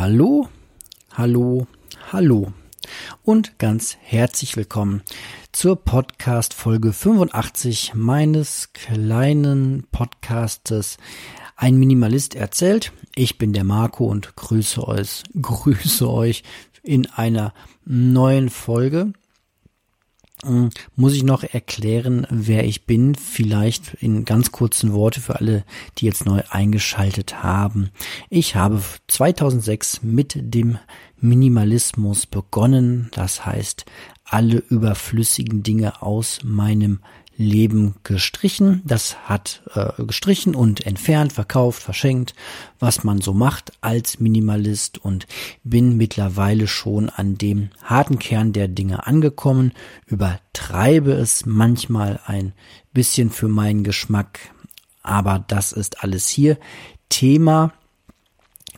Hallo, hallo, hallo und ganz herzlich willkommen zur Podcast Folge 85 meines kleinen Podcastes Ein Minimalist erzählt. Ich bin der Marco und grüße euch, grüße euch in einer neuen Folge. Hm, muss ich noch erklären, wer ich bin? Vielleicht in ganz kurzen Worte für alle, die jetzt neu eingeschaltet haben. Ich habe 2006 mit dem Minimalismus begonnen. Das heißt, alle überflüssigen Dinge aus meinem Leben gestrichen. Das hat äh, gestrichen und entfernt, verkauft, verschenkt, was man so macht als Minimalist und bin mittlerweile schon an dem harten Kern der Dinge angekommen, übertreibe es manchmal ein bisschen für meinen Geschmack, aber das ist alles hier Thema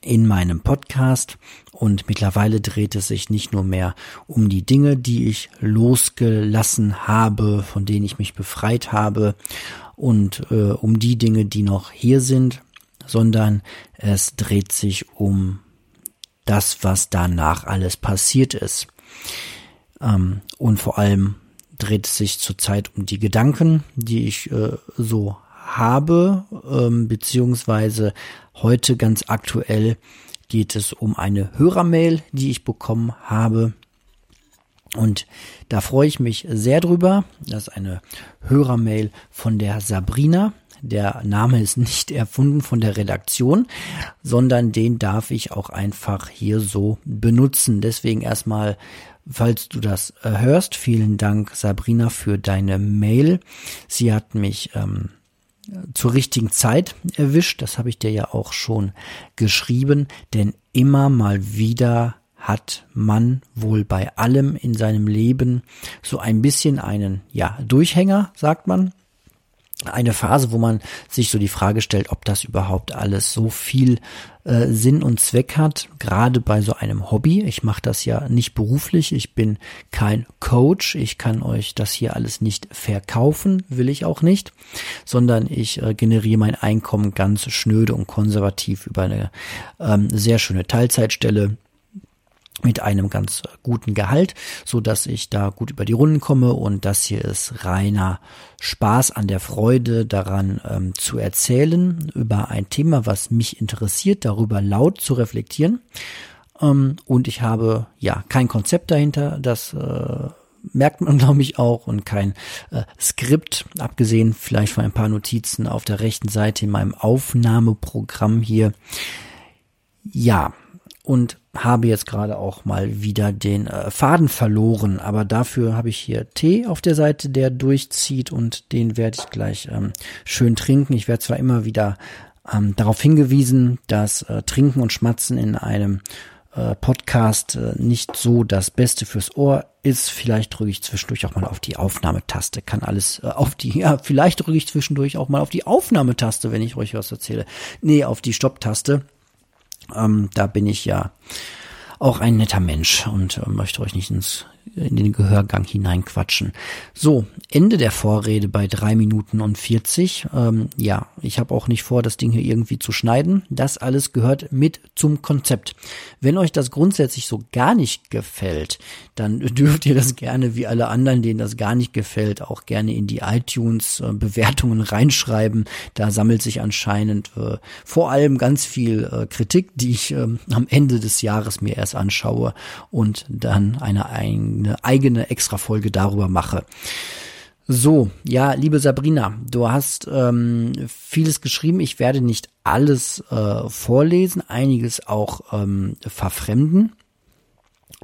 in meinem Podcast und mittlerweile dreht es sich nicht nur mehr um die Dinge, die ich losgelassen habe, von denen ich mich befreit habe und äh, um die Dinge, die noch hier sind, sondern es dreht sich um das, was danach alles passiert ist. Ähm, und vor allem dreht es sich zurzeit um die Gedanken, die ich äh, so habe, ähm, beziehungsweise heute ganz aktuell geht es um eine Hörermail, die ich bekommen habe. Und da freue ich mich sehr drüber. Das ist eine Hörermail von der Sabrina. Der Name ist nicht erfunden von der Redaktion, sondern den darf ich auch einfach hier so benutzen. Deswegen erstmal, falls du das äh, hörst, vielen Dank Sabrina für deine Mail. Sie hat mich ähm, zur richtigen Zeit erwischt. Das habe ich dir ja auch schon geschrieben, denn immer mal wieder hat man wohl bei allem in seinem Leben so ein bisschen einen, ja, Durchhänger, sagt man eine Phase, wo man sich so die Frage stellt, ob das überhaupt alles so viel äh, Sinn und Zweck hat, gerade bei so einem Hobby. Ich mache das ja nicht beruflich, ich bin kein Coach, ich kann euch das hier alles nicht verkaufen, will ich auch nicht, sondern ich äh, generiere mein Einkommen ganz schnöde und konservativ über eine ähm, sehr schöne Teilzeitstelle mit einem ganz guten Gehalt, so dass ich da gut über die Runden komme und das hier ist reiner Spaß an der Freude daran ähm, zu erzählen über ein Thema, was mich interessiert, darüber laut zu reflektieren. Ähm, und ich habe ja kein Konzept dahinter, das äh, merkt man glaube ich auch und kein äh, Skript, abgesehen vielleicht von ein paar Notizen auf der rechten Seite in meinem Aufnahmeprogramm hier. Ja, und habe jetzt gerade auch mal wieder den äh, Faden verloren, aber dafür habe ich hier Tee auf der Seite, der durchzieht und den werde ich gleich ähm, schön trinken. Ich werde zwar immer wieder ähm, darauf hingewiesen, dass äh, Trinken und Schmatzen in einem äh, Podcast äh, nicht so das Beste fürs Ohr ist. Vielleicht drücke ich zwischendurch auch mal auf die Aufnahmetaste. Kann alles äh, auf die, ja, vielleicht drücke ich zwischendurch auch mal auf die Aufnahmetaste, wenn ich euch was erzähle. Nee, auf die Stopptaste ähm, da bin ich ja auch ein netter Mensch und äh, möchte euch nicht ins in den Gehörgang hineinquatschen. So, Ende der Vorrede bei drei Minuten und 40. Ähm, ja, ich habe auch nicht vor, das Ding hier irgendwie zu schneiden. Das alles gehört mit zum Konzept. Wenn euch das grundsätzlich so gar nicht gefällt, dann dürft ihr das gerne, wie alle anderen, denen das gar nicht gefällt, auch gerne in die iTunes-Bewertungen reinschreiben. Da sammelt sich anscheinend äh, vor allem ganz viel äh, Kritik, die ich äh, am Ende des Jahres mir erst anschaue und dann eine ein eine eigene Extra-Folge darüber mache. So, ja, liebe Sabrina, du hast ähm, vieles geschrieben. Ich werde nicht alles äh, vorlesen, einiges auch ähm, verfremden,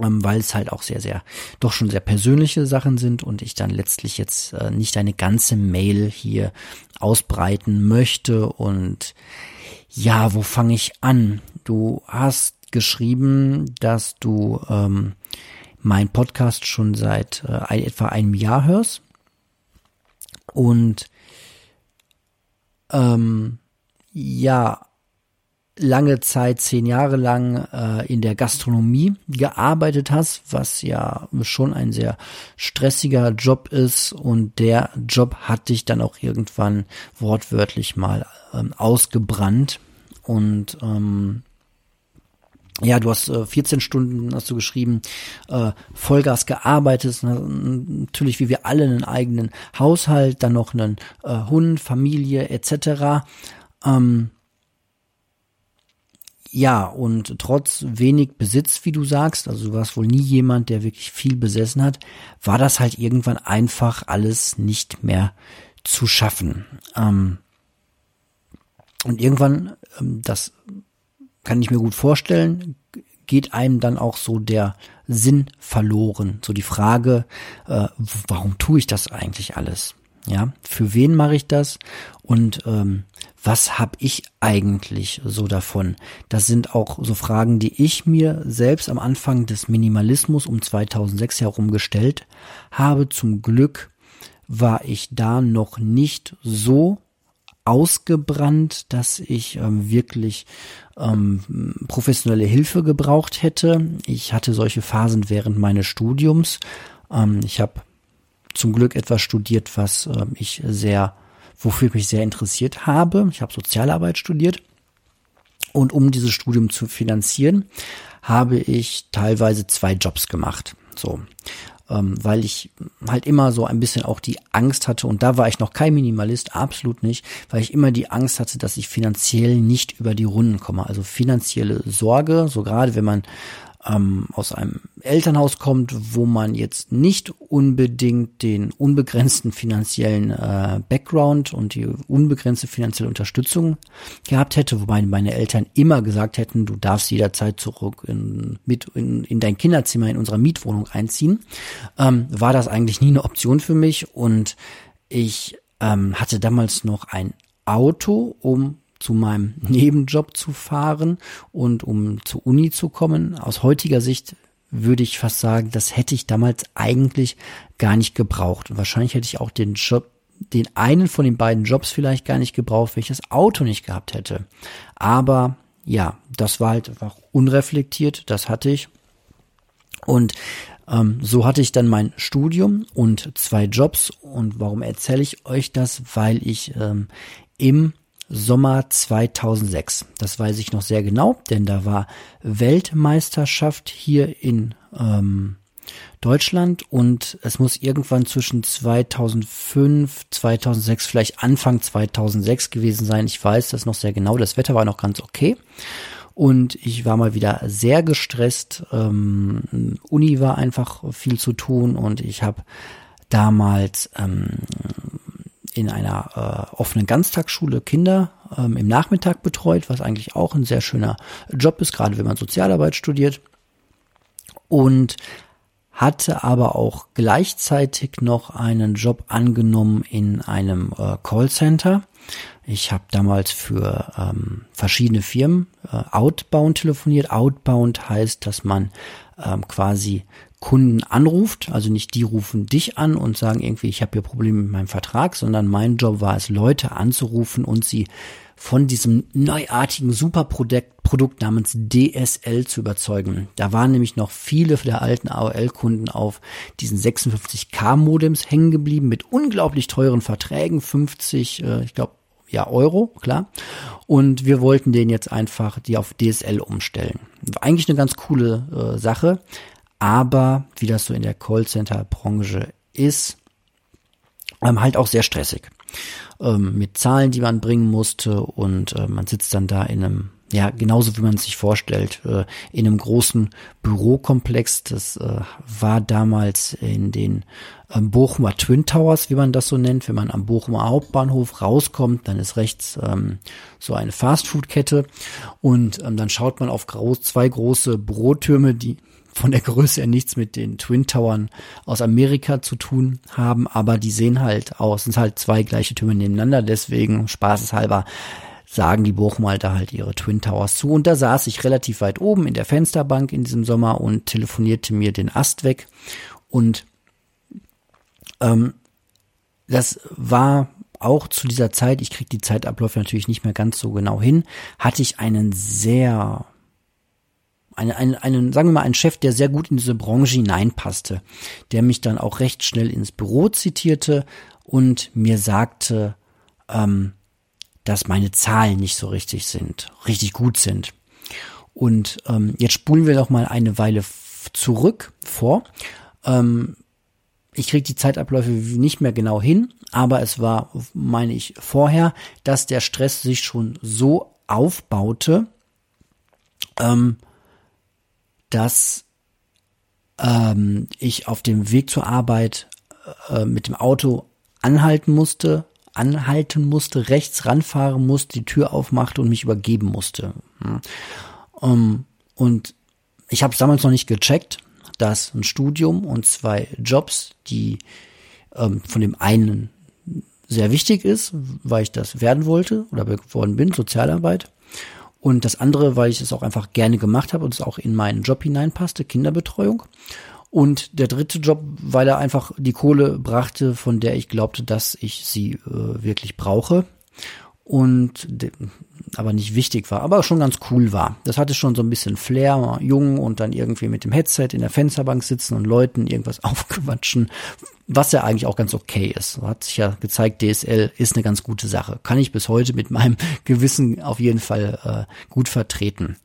ähm, weil es halt auch sehr, sehr, doch schon sehr persönliche Sachen sind und ich dann letztlich jetzt äh, nicht eine ganze Mail hier ausbreiten möchte. Und ja, wo fange ich an? Du hast geschrieben, dass du ähm, mein Podcast schon seit äh, etwa einem Jahr hörst und ähm, ja lange Zeit, zehn Jahre lang äh, in der Gastronomie gearbeitet hast, was ja schon ein sehr stressiger Job ist. Und der Job hat dich dann auch irgendwann wortwörtlich mal ähm, ausgebrannt. Und ähm, ja, du hast äh, 14 Stunden, hast du geschrieben, äh, Vollgas gearbeitet, natürlich wie wir alle einen eigenen Haushalt, dann noch einen äh, Hund, Familie etc. Ähm, ja, und trotz wenig Besitz, wie du sagst, also du warst wohl nie jemand, der wirklich viel besessen hat, war das halt irgendwann einfach alles nicht mehr zu schaffen. Ähm, und irgendwann, ähm, das kann ich mir gut vorstellen, geht einem dann auch so der Sinn verloren. So die Frage, äh, warum tue ich das eigentlich alles? Ja, für wen mache ich das? Und ähm, was habe ich eigentlich so davon? Das sind auch so Fragen, die ich mir selbst am Anfang des Minimalismus um 2006 herum gestellt habe. Zum Glück war ich da noch nicht so ausgebrannt, dass ich ähm, wirklich ähm, professionelle Hilfe gebraucht hätte. Ich hatte solche Phasen während meines Studiums. Ähm, ich habe zum Glück etwas studiert, was ähm, ich sehr, wofür ich mich sehr interessiert habe. Ich habe Sozialarbeit studiert. Und um dieses Studium zu finanzieren, habe ich teilweise zwei Jobs gemacht. So ähm, weil ich halt immer so ein bisschen auch die Angst hatte, und da war ich noch kein Minimalist, absolut nicht, weil ich immer die Angst hatte, dass ich finanziell nicht über die Runden komme. Also finanzielle Sorge, so gerade wenn man ähm, aus einem Elternhaus kommt, wo man jetzt nicht unbedingt den unbegrenzten finanziellen äh, Background und die unbegrenzte finanzielle Unterstützung gehabt hätte, wobei meine Eltern immer gesagt hätten, du darfst jederzeit zurück in, mit in, in dein Kinderzimmer in unserer Mietwohnung einziehen, ähm, war das eigentlich nie eine Option für mich und ich ähm, hatte damals noch ein Auto, um zu meinem Nebenjob zu fahren und um zur Uni zu kommen. Aus heutiger Sicht würde ich fast sagen, das hätte ich damals eigentlich gar nicht gebraucht. Und wahrscheinlich hätte ich auch den Job, den einen von den beiden Jobs vielleicht gar nicht gebraucht, wenn ich das Auto nicht gehabt hätte. Aber ja, das war halt einfach unreflektiert, das hatte ich. Und ähm, so hatte ich dann mein Studium und zwei Jobs. Und warum erzähle ich euch das? Weil ich ähm, im Sommer 2006. Das weiß ich noch sehr genau, denn da war Weltmeisterschaft hier in ähm, Deutschland und es muss irgendwann zwischen 2005, 2006, vielleicht Anfang 2006 gewesen sein. Ich weiß das noch sehr genau. Das Wetter war noch ganz okay. Und ich war mal wieder sehr gestresst. Ähm, Uni war einfach viel zu tun und ich habe damals ähm, in einer äh, offenen Ganztagsschule Kinder ähm, im Nachmittag betreut, was eigentlich auch ein sehr schöner Job ist, gerade wenn man Sozialarbeit studiert. Und hatte aber auch gleichzeitig noch einen Job angenommen in einem äh, Callcenter. Ich habe damals für ähm, verschiedene Firmen äh, outbound telefoniert. Outbound heißt, dass man ähm, quasi Kunden anruft, also nicht die rufen dich an und sagen irgendwie, ich habe hier Probleme mit meinem Vertrag, sondern mein Job war es, Leute anzurufen und sie von diesem neuartigen Superprodukt Produkt namens DSL zu überzeugen. Da waren nämlich noch viele der alten AOL-Kunden auf diesen 56K-Modems hängen geblieben mit unglaublich teuren Verträgen, 50, äh, ich glaube, ja, Euro, klar. Und wir wollten den jetzt einfach die auf DSL umstellen. War eigentlich eine ganz coole äh, Sache, aber wie das so in der Callcenter-Branche ist, ähm, halt auch sehr stressig. Ähm, mit Zahlen, die man bringen musste und äh, man sitzt dann da in einem ja, genauso wie man es sich vorstellt, äh, in einem großen Bürokomplex. Das äh, war damals in den ähm, Bochumer Twin Towers, wie man das so nennt. Wenn man am Bochumer Hauptbahnhof rauskommt, dann ist rechts ähm, so eine Fastfood-Kette und ähm, dann schaut man auf groß, zwei große Bürotürme, die von der Größe her nichts mit den Twin Towern aus Amerika zu tun haben, aber die sehen halt aus, sind halt zwei gleiche Türme nebeneinander, deswegen spaßeshalber sagen die da halt ihre Twin Towers zu. Und da saß ich relativ weit oben in der Fensterbank in diesem Sommer und telefonierte mir den Ast weg. Und ähm, das war auch zu dieser Zeit, ich kriege die Zeitabläufe natürlich nicht mehr ganz so genau hin, hatte ich einen sehr einen, einen, einen, sagen wir mal, einen Chef, der sehr gut in diese Branche hineinpasste, der mich dann auch recht schnell ins Büro zitierte und mir sagte, ähm, dass meine Zahlen nicht so richtig sind, richtig gut sind. Und ähm, jetzt spulen wir doch mal eine Weile zurück vor. Ähm, ich kriege die Zeitabläufe nicht mehr genau hin, aber es war, meine ich, vorher, dass der Stress sich schon so aufbaute, ähm, dass ähm, ich auf dem Weg zur Arbeit äh, mit dem Auto anhalten musste, anhalten musste, rechts ranfahren musste, die Tür aufmachte und mich übergeben musste. Um, ähm, und ich habe damals noch nicht gecheckt, dass ein Studium und zwei Jobs, die ähm, von dem einen sehr wichtig ist, weil ich das werden wollte oder geworden bin, Sozialarbeit. Und das andere, weil ich es auch einfach gerne gemacht habe und es auch in meinen Job hineinpasste, Kinderbetreuung. Und der dritte Job, weil er einfach die Kohle brachte, von der ich glaubte, dass ich sie äh, wirklich brauche. Und aber nicht wichtig war, aber schon ganz cool war. Das hatte schon so ein bisschen Flair, jung und dann irgendwie mit dem Headset in der Fensterbank sitzen und Leuten irgendwas aufquatschen, was ja eigentlich auch ganz okay ist. Hat sich ja gezeigt, DSL ist eine ganz gute Sache. Kann ich bis heute mit meinem Gewissen auf jeden Fall äh, gut vertreten.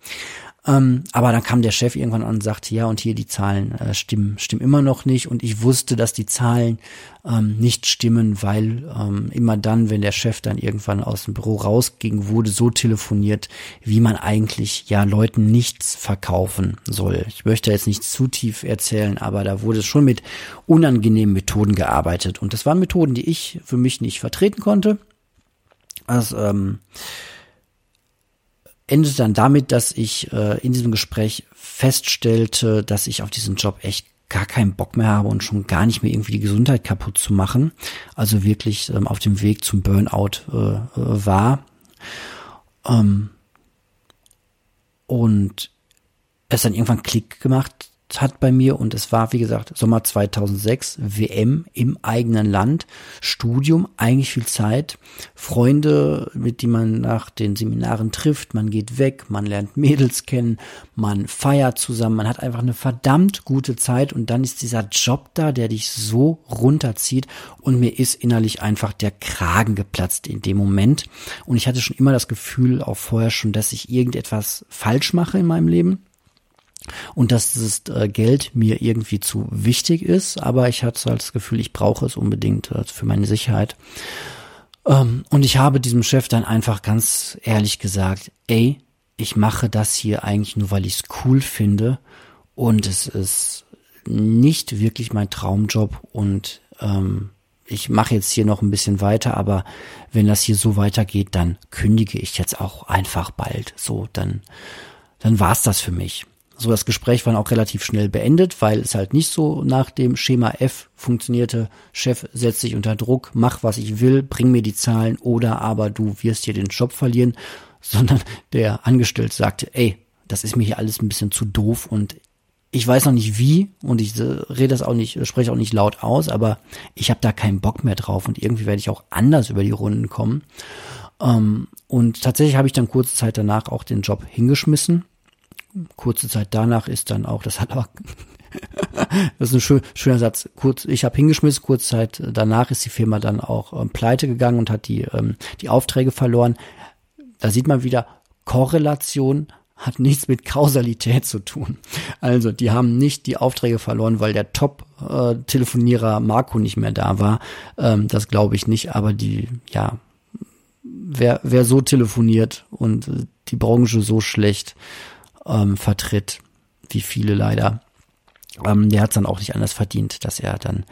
Ähm, aber dann kam der Chef irgendwann an und sagte, ja, und hier die Zahlen äh, stimmen, stimmen immer noch nicht. Und ich wusste, dass die Zahlen ähm, nicht stimmen, weil ähm, immer dann, wenn der Chef dann irgendwann aus dem Büro rausging, wurde so telefoniert, wie man eigentlich ja Leuten nichts verkaufen soll. Ich möchte jetzt nicht zu tief erzählen, aber da wurde schon mit unangenehmen Methoden gearbeitet. Und das waren Methoden, die ich für mich nicht vertreten konnte. Also, ähm, endete dann damit, dass ich äh, in diesem Gespräch feststellte, dass ich auf diesen Job echt gar keinen Bock mehr habe und schon gar nicht mehr irgendwie die Gesundheit kaputt zu machen. Also wirklich ähm, auf dem Weg zum Burnout äh, äh, war. Ähm, und es dann irgendwann Klick gemacht hat bei mir und es war, wie gesagt, Sommer 2006, WM im eigenen Land, Studium, eigentlich viel Zeit, Freunde, mit denen man nach den Seminaren trifft, man geht weg, man lernt Mädels kennen, man feiert zusammen, man hat einfach eine verdammt gute Zeit und dann ist dieser Job da, der dich so runterzieht und mir ist innerlich einfach der Kragen geplatzt in dem Moment und ich hatte schon immer das Gefühl, auch vorher schon, dass ich irgendetwas falsch mache in meinem Leben und dass das äh, Geld mir irgendwie zu wichtig ist, aber ich hatte halt das Gefühl, ich brauche es unbedingt äh, für meine Sicherheit. Ähm, und ich habe diesem Chef dann einfach ganz ehrlich gesagt, ey, ich mache das hier eigentlich nur, weil ich es cool finde und es ist nicht wirklich mein Traumjob und ähm, ich mache jetzt hier noch ein bisschen weiter, aber wenn das hier so weitergeht, dann kündige ich jetzt auch einfach bald. So, dann, dann war's das für mich. So, das Gespräch war auch relativ schnell beendet, weil es halt nicht so nach dem Schema F funktionierte. Chef setzt sich unter Druck, mach was ich will, bring mir die Zahlen oder aber du wirst hier den Job verlieren, sondern der Angestellte sagte, ey, das ist mir hier alles ein bisschen zu doof und ich weiß noch nicht wie und ich äh, rede das auch nicht, spreche auch nicht laut aus, aber ich habe da keinen Bock mehr drauf und irgendwie werde ich auch anders über die Runden kommen. Ähm, und tatsächlich habe ich dann kurze Zeit danach auch den Job hingeschmissen kurze Zeit danach ist dann auch, das hat aber, das ist ein schön, schöner Satz, kurz, ich habe hingeschmissen, kurze Zeit danach ist die Firma dann auch ähm, pleite gegangen und hat die, ähm, die Aufträge verloren. Da sieht man wieder, Korrelation hat nichts mit Kausalität zu tun. Also die haben nicht die Aufträge verloren, weil der Top-Telefonierer äh, Marco nicht mehr da war. Ähm, das glaube ich nicht, aber die, ja, wer, wer so telefoniert und die Branche so schlecht ähm, vertritt, wie viele leider. Ähm, der hat es dann auch nicht anders verdient, dass er dann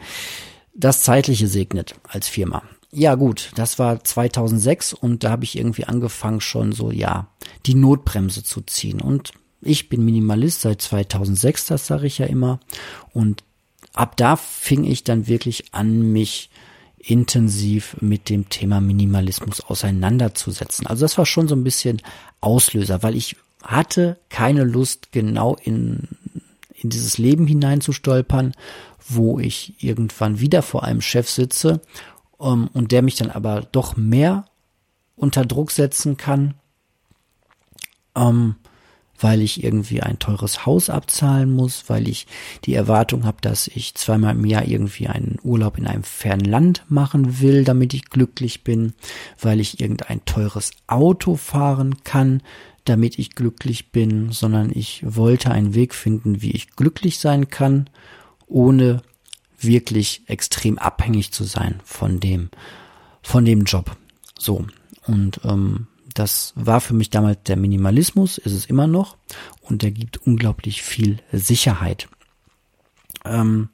das Zeitliche segnet als Firma. Ja gut, das war 2006 und da habe ich irgendwie angefangen schon so, ja, die Notbremse zu ziehen. Und ich bin Minimalist seit 2006, das sage ich ja immer. Und ab da fing ich dann wirklich an, mich intensiv mit dem Thema Minimalismus auseinanderzusetzen. Also das war schon so ein bisschen Auslöser, weil ich hatte keine Lust, genau in, in dieses Leben hineinzustolpern, wo ich irgendwann wieder vor einem Chef sitze um, ähm, und der mich dann aber doch mehr unter Druck setzen kann, ähm, weil ich irgendwie ein teures Haus abzahlen muss, weil ich die Erwartung habe, dass ich zweimal im Jahr irgendwie einen Urlaub in einem fernen Land machen will, damit ich glücklich bin, weil ich irgendein teures Auto fahren kann, damit ich glücklich bin, sondern ich wollte einen Weg finden, wie ich glücklich sein kann, ohne wirklich extrem abhängig zu sein von dem, von dem Job. So. Und ähm, das war für mich damals der Minimalismus, ist es immer noch, und der gibt unglaublich viel Sicherheit. Ähm,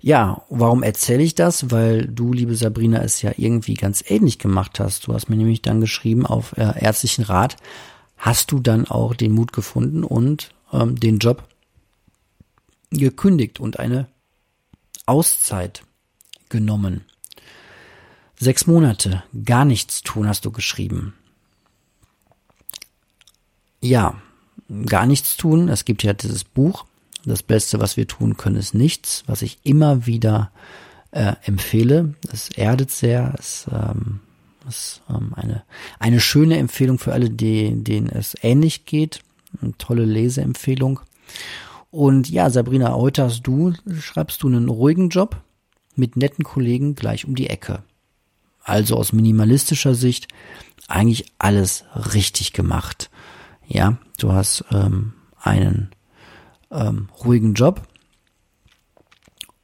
ja, warum erzähle ich das? Weil du, liebe Sabrina, es ja irgendwie ganz ähnlich gemacht hast. Du hast mir nämlich dann geschrieben auf äh, ärztlichen Rat, hast du dann auch den Mut gefunden und ähm, den Job gekündigt und eine Auszeit genommen. Sechs Monate, gar nichts tun, hast du geschrieben. Ja, gar nichts tun. Es gibt ja dieses Buch. Das Beste, was wir tun können, ist nichts, was ich immer wieder äh, empfehle. Es erdet sehr. Es ähm, ist ähm, eine, eine schöne Empfehlung für alle, die, denen es ähnlich geht. Eine tolle Leseempfehlung. Und ja, Sabrina, heute hast du, schreibst du einen ruhigen Job mit netten Kollegen gleich um die Ecke. Also aus minimalistischer Sicht eigentlich alles richtig gemacht. Ja, du hast ähm, einen ähm, ruhigen Job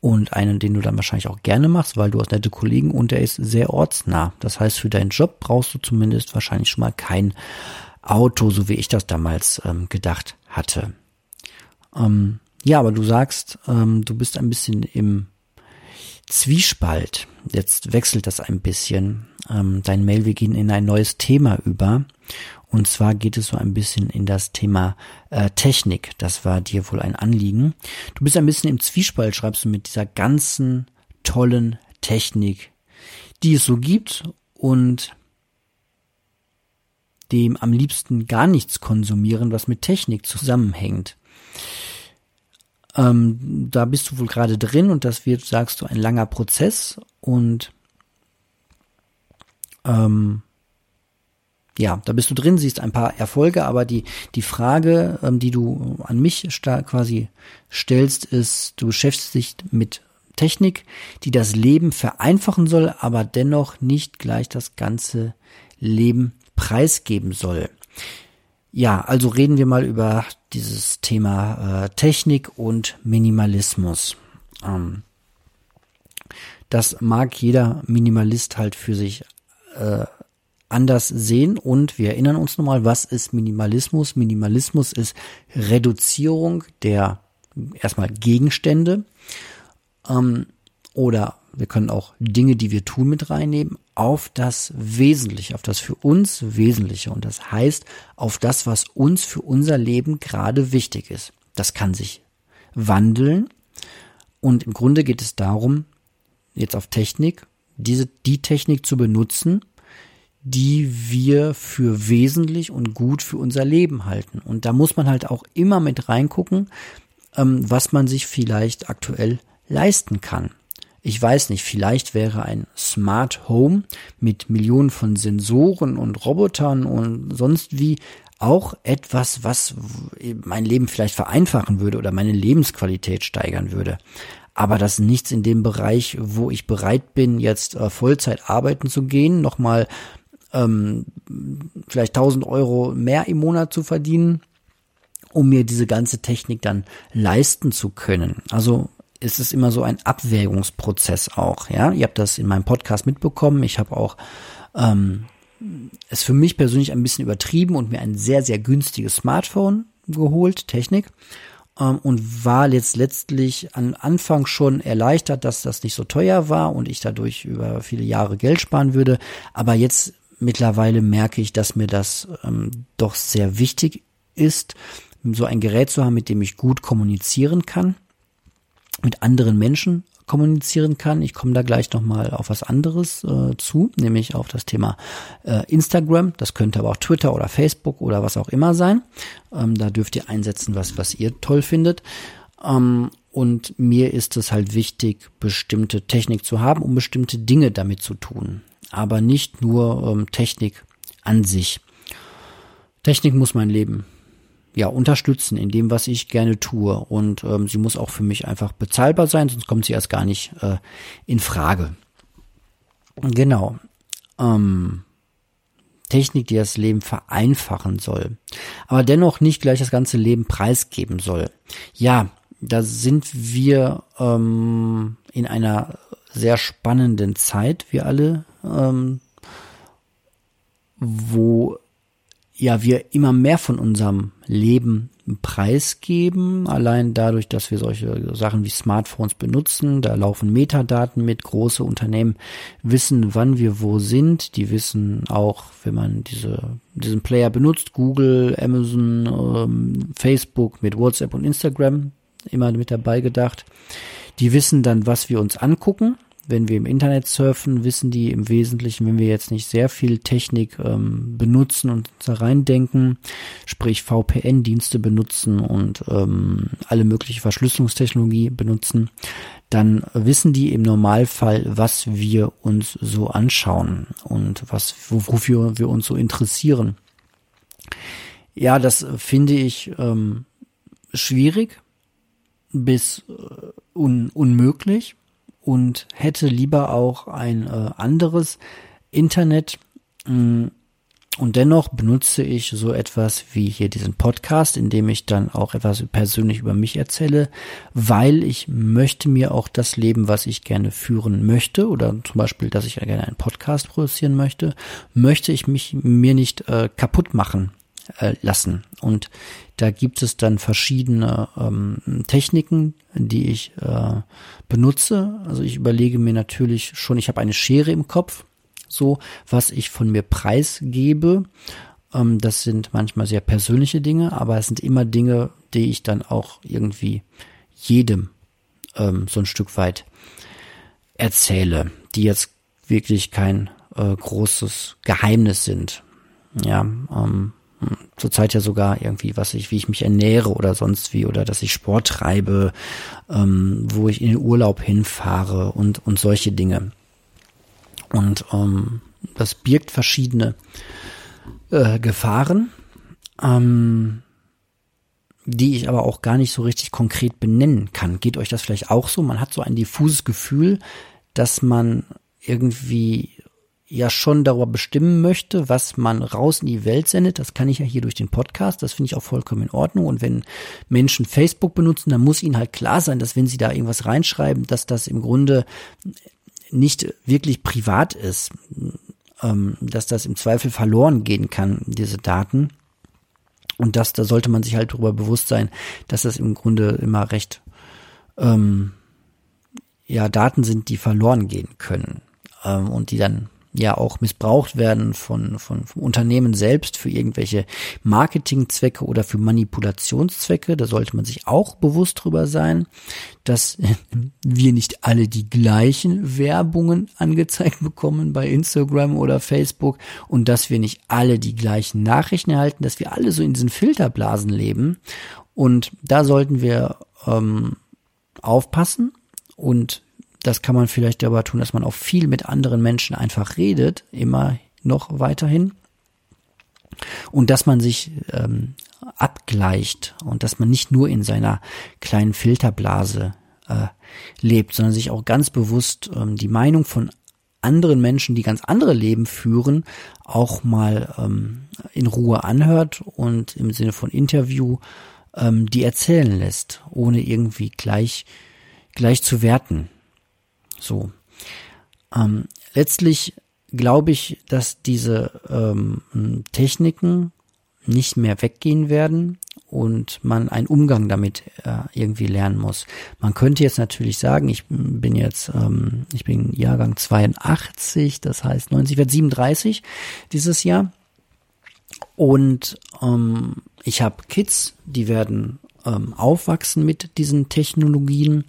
und einen, den du dann wahrscheinlich auch gerne machst, weil du hast nette Kollegen und der ist sehr ortsnah. Das heißt, für deinen Job brauchst du zumindest wahrscheinlich schon mal kein Auto, so wie ich das damals ähm, gedacht hatte. Ähm, ja, aber du sagst, ähm, du bist ein bisschen im Zwiespalt. Jetzt wechselt das ein bisschen. Ähm, dein Mail, wir gehen in ein neues Thema über. Und zwar geht es so ein bisschen in das Thema äh, Technik. Das war dir wohl ein Anliegen. Du bist ein bisschen im Zwiespalt, schreibst du, mit dieser ganzen tollen Technik, die es so gibt und dem am liebsten gar nichts konsumieren, was mit Technik zusammenhängt. Ähm, da bist du wohl gerade drin und das wird, sagst du, ein langer Prozess und ähm, ja, da bist du drin, siehst ein paar Erfolge, aber die, die Frage, ähm, die du an mich quasi stellst, ist, du beschäftigst dich mit Technik, die das Leben vereinfachen soll, aber dennoch nicht gleich das ganze Leben preisgeben soll. Ja, also reden wir mal über dieses Thema äh, Technik und Minimalismus. Ähm, das mag jeder Minimalist halt für sich äh, anders sehen und wir erinnern uns nochmal, was ist Minimalismus? Minimalismus ist Reduzierung der erstmal Gegenstände ähm, oder wir können auch Dinge, die wir tun, mit reinnehmen, auf das Wesentliche, auf das für uns Wesentliche. Und das heißt, auf das, was uns für unser Leben gerade wichtig ist. Das kann sich wandeln. Und im Grunde geht es darum, jetzt auf Technik, diese, die Technik zu benutzen, die wir für wesentlich und gut für unser Leben halten. Und da muss man halt auch immer mit reingucken, ähm, was man sich vielleicht aktuell leisten kann. Ich weiß nicht, vielleicht wäre ein Smart Home mit Millionen von Sensoren und Robotern und sonst wie auch etwas, was mein Leben vielleicht vereinfachen würde oder meine Lebensqualität steigern würde. Aber das ist nichts in dem Bereich, wo ich bereit bin, jetzt äh, Vollzeit arbeiten zu gehen, nochmal ähm, vielleicht 1000 Euro mehr im Monat zu verdienen, um mir diese ganze Technik dann leisten zu können. Also ist es immer so ein Abwägungsprozess auch. Ja, ihr habt das in meinem Podcast mitbekommen. Ich habe auch ähm, es für mich persönlich ein bisschen übertrieben und mir ein sehr sehr günstiges Smartphone geholt, Technik ähm, und war jetzt letztlich am Anfang schon erleichtert, dass das nicht so teuer war und ich dadurch über viele Jahre Geld sparen würde. Aber jetzt mittlerweile merke ich, dass mir das ähm, doch sehr wichtig ist, so ein Gerät zu haben, mit dem ich gut kommunizieren kann mit anderen Menschen kommunizieren kann. Ich komme da gleich nochmal auf was anderes äh, zu, nämlich auf das Thema äh, Instagram. Das könnte aber auch Twitter oder Facebook oder was auch immer sein. Ähm, da dürft ihr einsetzen, was, was ihr toll findet. Ähm, und mir ist es halt wichtig, bestimmte Technik zu haben, um bestimmte Dinge damit zu tun. Aber nicht nur ähm, Technik an sich. Technik muss mein Leben ja, unterstützen in dem, was ich gerne tue. Und ähm, sie muss auch für mich einfach bezahlbar sein, sonst kommt sie erst gar nicht äh, in Frage. Genau. Ähm, Technik, die das Leben vereinfachen soll, aber dennoch nicht gleich das ganze Leben preisgeben soll. Ja, da sind wir ähm, in einer sehr spannenden Zeit, wir alle, ähm, wo ja wir immer mehr von unserem Leben preisgeben, allein dadurch, dass wir solche Sachen wie Smartphones benutzen. Da laufen Metadaten mit. Große Unternehmen wissen, wann wir wo sind. Die wissen auch, wenn man diese, diesen Player benutzt, Google, Amazon, ähm, Facebook mit WhatsApp und Instagram, immer mit dabei gedacht. Die wissen dann, was wir uns angucken wenn wir im Internet surfen, wissen die im Wesentlichen, wenn wir jetzt nicht sehr viel Technik ähm, benutzen und da reindenken, sprich VPN-Dienste benutzen und ähm, alle mögliche Verschlüsselungstechnologie benutzen, dann wissen die im Normalfall, was wir uns so anschauen und was, wofür wir uns so interessieren. Ja, das finde ich ähm, schwierig bis äh, un unmöglich und hätte lieber auch ein äh, anderes Internet. Mm, und dennoch benutze ich so etwas wie hier diesen Podcast, in dem ich dann auch etwas persönlich über mich erzähle, weil ich möchte mir auch das Leben, was ich gerne führen möchte, oder zum Beispiel, dass ich gerne einen Podcast produzieren möchte, möchte ich mich mir nicht äh, kaputt machen äh, lassen. Und da gibt es dann verschiedene ähm, Techniken, die ich äh, benutze. Also ich überlege mir natürlich schon, ich habe eine Schere im Kopf, so was ich von mir preisgebe. Ähm, das sind manchmal sehr persönliche Dinge, aber es sind immer Dinge, die ich dann auch irgendwie jedem ähm, so ein Stück weit erzähle, die jetzt wirklich kein äh, großes Geheimnis sind. Ja, ähm, zurzeit ja sogar irgendwie, was ich, wie ich mich ernähre oder sonst wie, oder dass ich Sport treibe, ähm, wo ich in den Urlaub hinfahre und, und solche Dinge. Und ähm, das birgt verschiedene äh, Gefahren, ähm, die ich aber auch gar nicht so richtig konkret benennen kann. Geht euch das vielleicht auch so? Man hat so ein diffuses Gefühl, dass man irgendwie ja schon darüber bestimmen möchte, was man raus in die Welt sendet. Das kann ich ja hier durch den Podcast. Das finde ich auch vollkommen in Ordnung. Und wenn Menschen Facebook benutzen, dann muss ihnen halt klar sein, dass wenn sie da irgendwas reinschreiben, dass das im Grunde nicht wirklich privat ist, ähm, dass das im Zweifel verloren gehen kann, diese Daten. Und das, da sollte man sich halt darüber bewusst sein, dass das im Grunde immer recht, ähm, ja, Daten sind, die verloren gehen können ähm, und die dann ja auch missbraucht werden von, von, von Unternehmen selbst für irgendwelche Marketingzwecke oder für Manipulationszwecke. Da sollte man sich auch bewusst drüber sein, dass wir nicht alle die gleichen Werbungen angezeigt bekommen bei Instagram oder Facebook und dass wir nicht alle die gleichen Nachrichten erhalten, dass wir alle so in diesen Filterblasen leben. Und da sollten wir ähm, aufpassen und das kann man vielleicht aber tun, dass man auch viel mit anderen Menschen einfach redet, immer noch weiterhin. Und dass man sich ähm, abgleicht und dass man nicht nur in seiner kleinen Filterblase äh, lebt, sondern sich auch ganz bewusst ähm, die Meinung von anderen Menschen, die ganz andere Leben führen, auch mal ähm, in Ruhe anhört und im Sinne von Interview ähm, die erzählen lässt, ohne irgendwie gleich gleich zu werten. So. Ähm, letztlich glaube ich, dass diese ähm, Techniken nicht mehr weggehen werden und man einen Umgang damit äh, irgendwie lernen muss. Man könnte jetzt natürlich sagen, ich bin jetzt, ähm, ich bin Jahrgang 82, das heißt 90, wird 37 dieses Jahr und ähm, ich habe Kids, die werden ähm, aufwachsen mit diesen Technologien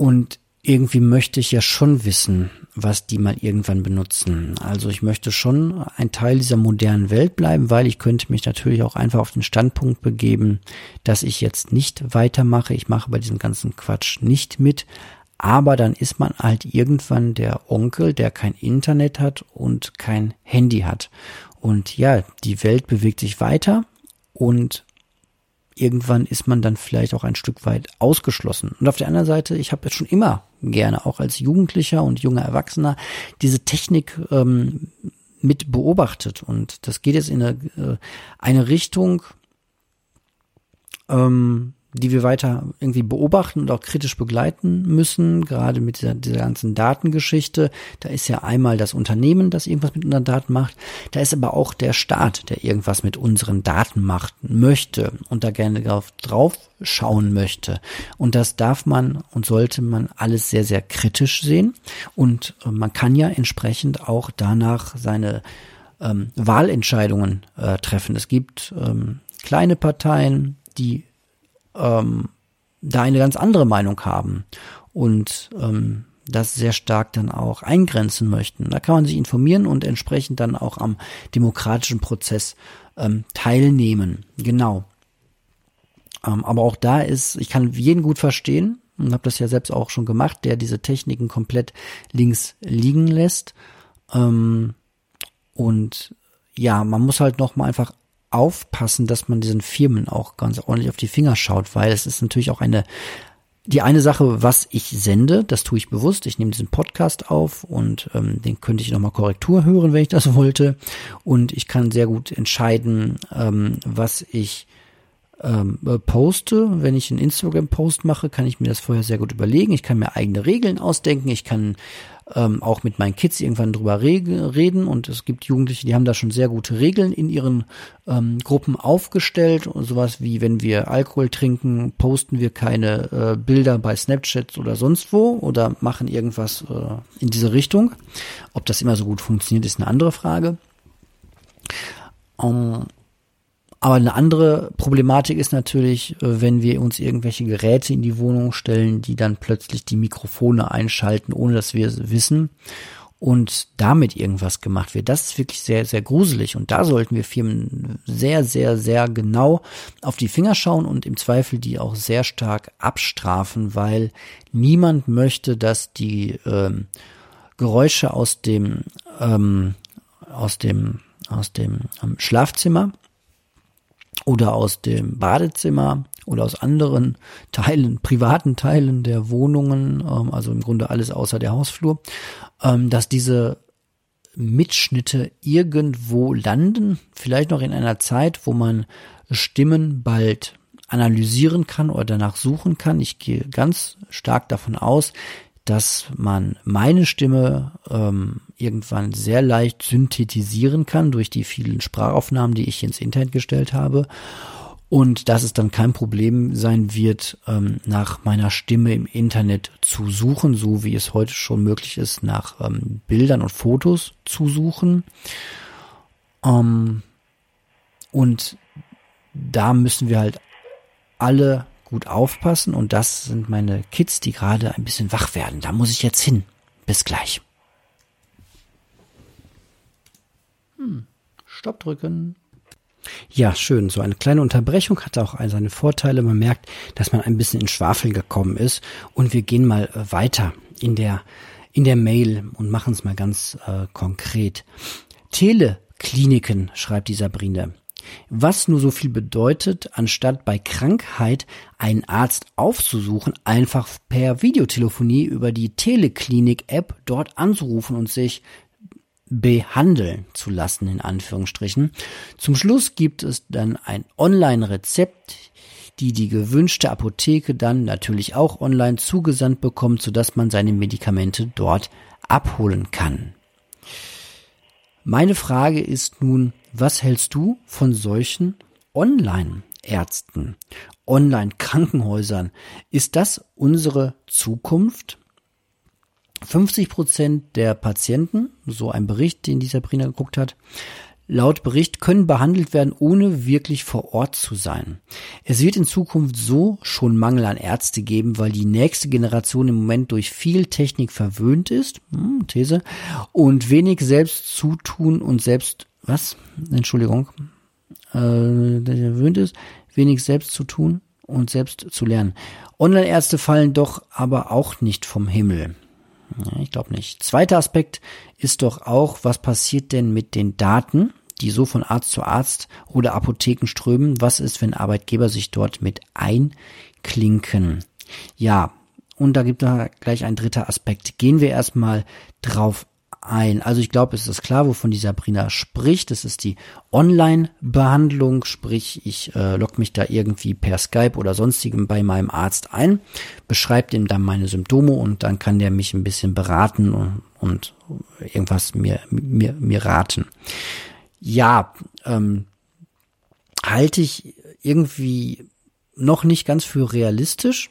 und irgendwie möchte ich ja schon wissen, was die mal irgendwann benutzen. Also ich möchte schon ein Teil dieser modernen Welt bleiben, weil ich könnte mich natürlich auch einfach auf den Standpunkt begeben, dass ich jetzt nicht weitermache. Ich mache bei diesem ganzen Quatsch nicht mit. Aber dann ist man halt irgendwann der Onkel, der kein Internet hat und kein Handy hat. Und ja, die Welt bewegt sich weiter und irgendwann ist man dann vielleicht auch ein Stück weit ausgeschlossen. Und auf der anderen Seite, ich habe jetzt schon immer gerne, auch als Jugendlicher und junger Erwachsener, diese Technik ähm, mit beobachtet. Und das geht jetzt in eine, äh, eine Richtung, ähm, die wir weiter irgendwie beobachten und auch kritisch begleiten müssen, gerade mit dieser, dieser ganzen Datengeschichte. Da ist ja einmal das Unternehmen, das irgendwas mit unseren Daten macht. Da ist aber auch der Staat, der irgendwas mit unseren Daten machen möchte und da gerne drauf, drauf schauen möchte. Und das darf man und sollte man alles sehr, sehr kritisch sehen. Und äh, man kann ja entsprechend auch danach seine ähm, Wahlentscheidungen äh, treffen. Es gibt ähm, kleine Parteien, die ähm, da eine ganz andere Meinung haben und ähm, das sehr stark dann auch eingrenzen möchten. Da kann man sich informieren und entsprechend dann auch am demokratischen Prozess ähm, teilnehmen. Genau. Ähm, aber auch da ist, ich kann jeden gut verstehen und habe das ja selbst auch schon gemacht, der diese Techniken komplett links liegen lässt. Ähm, und ja, man muss halt noch mal einfach aufpassen, dass man diesen Firmen auch ganz ordentlich auf die Finger schaut, weil es ist natürlich auch eine die eine Sache, was ich sende, das tue ich bewusst. Ich nehme diesen Podcast auf und ähm, den könnte ich nochmal Korrektur hören, wenn ich das wollte. Und ich kann sehr gut entscheiden, ähm, was ich ähm, poste. Wenn ich einen Instagram-Post mache, kann ich mir das vorher sehr gut überlegen. Ich kann mir eigene Regeln ausdenken. Ich kann ähm, auch mit meinen Kids irgendwann drüber re reden und es gibt Jugendliche, die haben da schon sehr gute Regeln in ihren ähm, Gruppen aufgestellt und sowas wie wenn wir Alkohol trinken, posten wir keine äh, Bilder bei Snapchat oder sonst wo oder machen irgendwas äh, in diese Richtung. Ob das immer so gut funktioniert, ist eine andere Frage. Um, ähm, aber eine andere Problematik ist natürlich, äh, wenn wir uns irgendwelche Geräte in die Wohnung stellen, die dann plötzlich die Mikrofone einschalten, ohne dass wir es wissen und damit irgendwas gemacht wird. Das ist wirklich sehr, sehr gruselig und da sollten wir Firmen sehr, sehr, sehr genau auf die Finger schauen und im Zweifel die auch sehr stark abstrafen, weil niemand möchte, dass die ähm, Geräusche aus dem ähm, aus dem aus dem ähm, Schlafzimmer oder aus dem Badezimmer oder aus anderen Teilen, privaten Teilen der Wohnungen, ähm, also im Grunde alles außer der Hausflur, ähm, dass diese Mitschnitte irgendwo landen, vielleicht noch in einer Zeit, wo man Stimmen bald analysieren kann oder danach suchen kann. Ich gehe ganz stark davon aus, dass man meine Stimme ähm, irgendwann sehr leicht synthetisieren kann durch die vielen Sprachaufnahmen, die ich ins Internet gestellt habe. Und dass es dann kein Problem sein wird, ähm, nach meiner Stimme im Internet zu suchen, so wie es heute schon möglich ist, nach ähm, Bildern und Fotos zu suchen. Ähm, und da müssen wir halt alle gut aufpassen und das sind meine Kids, die gerade ein bisschen wach werden. Da muss ich jetzt hin. Bis gleich. Hm. Stopp drücken. Ja, schön. So eine kleine Unterbrechung hat auch seine Vorteile. Man merkt, dass man ein bisschen in Schwafel gekommen ist. Und wir gehen mal äh, weiter in der, in der Mail und machen es mal ganz äh, konkret. Telekliniken, schreibt die Sabrine. Was nur so viel bedeutet, anstatt bei Krankheit einen Arzt aufzusuchen, einfach per Videotelefonie über die Teleklinik-App dort anzurufen und sich behandeln zu lassen, in Anführungsstrichen. Zum Schluss gibt es dann ein Online-Rezept, die die gewünschte Apotheke dann natürlich auch online zugesandt bekommt, sodass man seine Medikamente dort abholen kann. Meine Frage ist nun, was hältst du von solchen Online-Ärzten, Online-Krankenhäusern? Ist das unsere Zukunft? 50 Prozent der Patienten, so ein Bericht, den dieser Sabrina geguckt hat, laut Bericht können behandelt werden, ohne wirklich vor Ort zu sein. Es wird in Zukunft so schon Mangel an Ärzte geben, weil die nächste Generation im Moment durch viel Technik verwöhnt ist, hm, These, und wenig selbst zutun und selbst, was? Entschuldigung, äh, verwöhnt ist, wenig selbst zu tun und selbst zu lernen. Online-Ärzte fallen doch aber auch nicht vom Himmel. Ich glaube nicht. Zweiter Aspekt ist doch auch, was passiert denn mit den Daten, die so von Arzt zu Arzt oder Apotheken strömen? Was ist, wenn Arbeitgeber sich dort mit einklinken? Ja, und da gibt es gleich ein dritter Aspekt. Gehen wir erstmal drauf ein. Also ich glaube, es ist klar, wovon die Sabrina spricht. Das ist die Online-Behandlung, sprich ich äh, logge mich da irgendwie per Skype oder sonstigem bei meinem Arzt ein, beschreibt ihm dann meine Symptome und dann kann der mich ein bisschen beraten und, und irgendwas mir, mir, mir raten. Ja, ähm, halte ich irgendwie noch nicht ganz für realistisch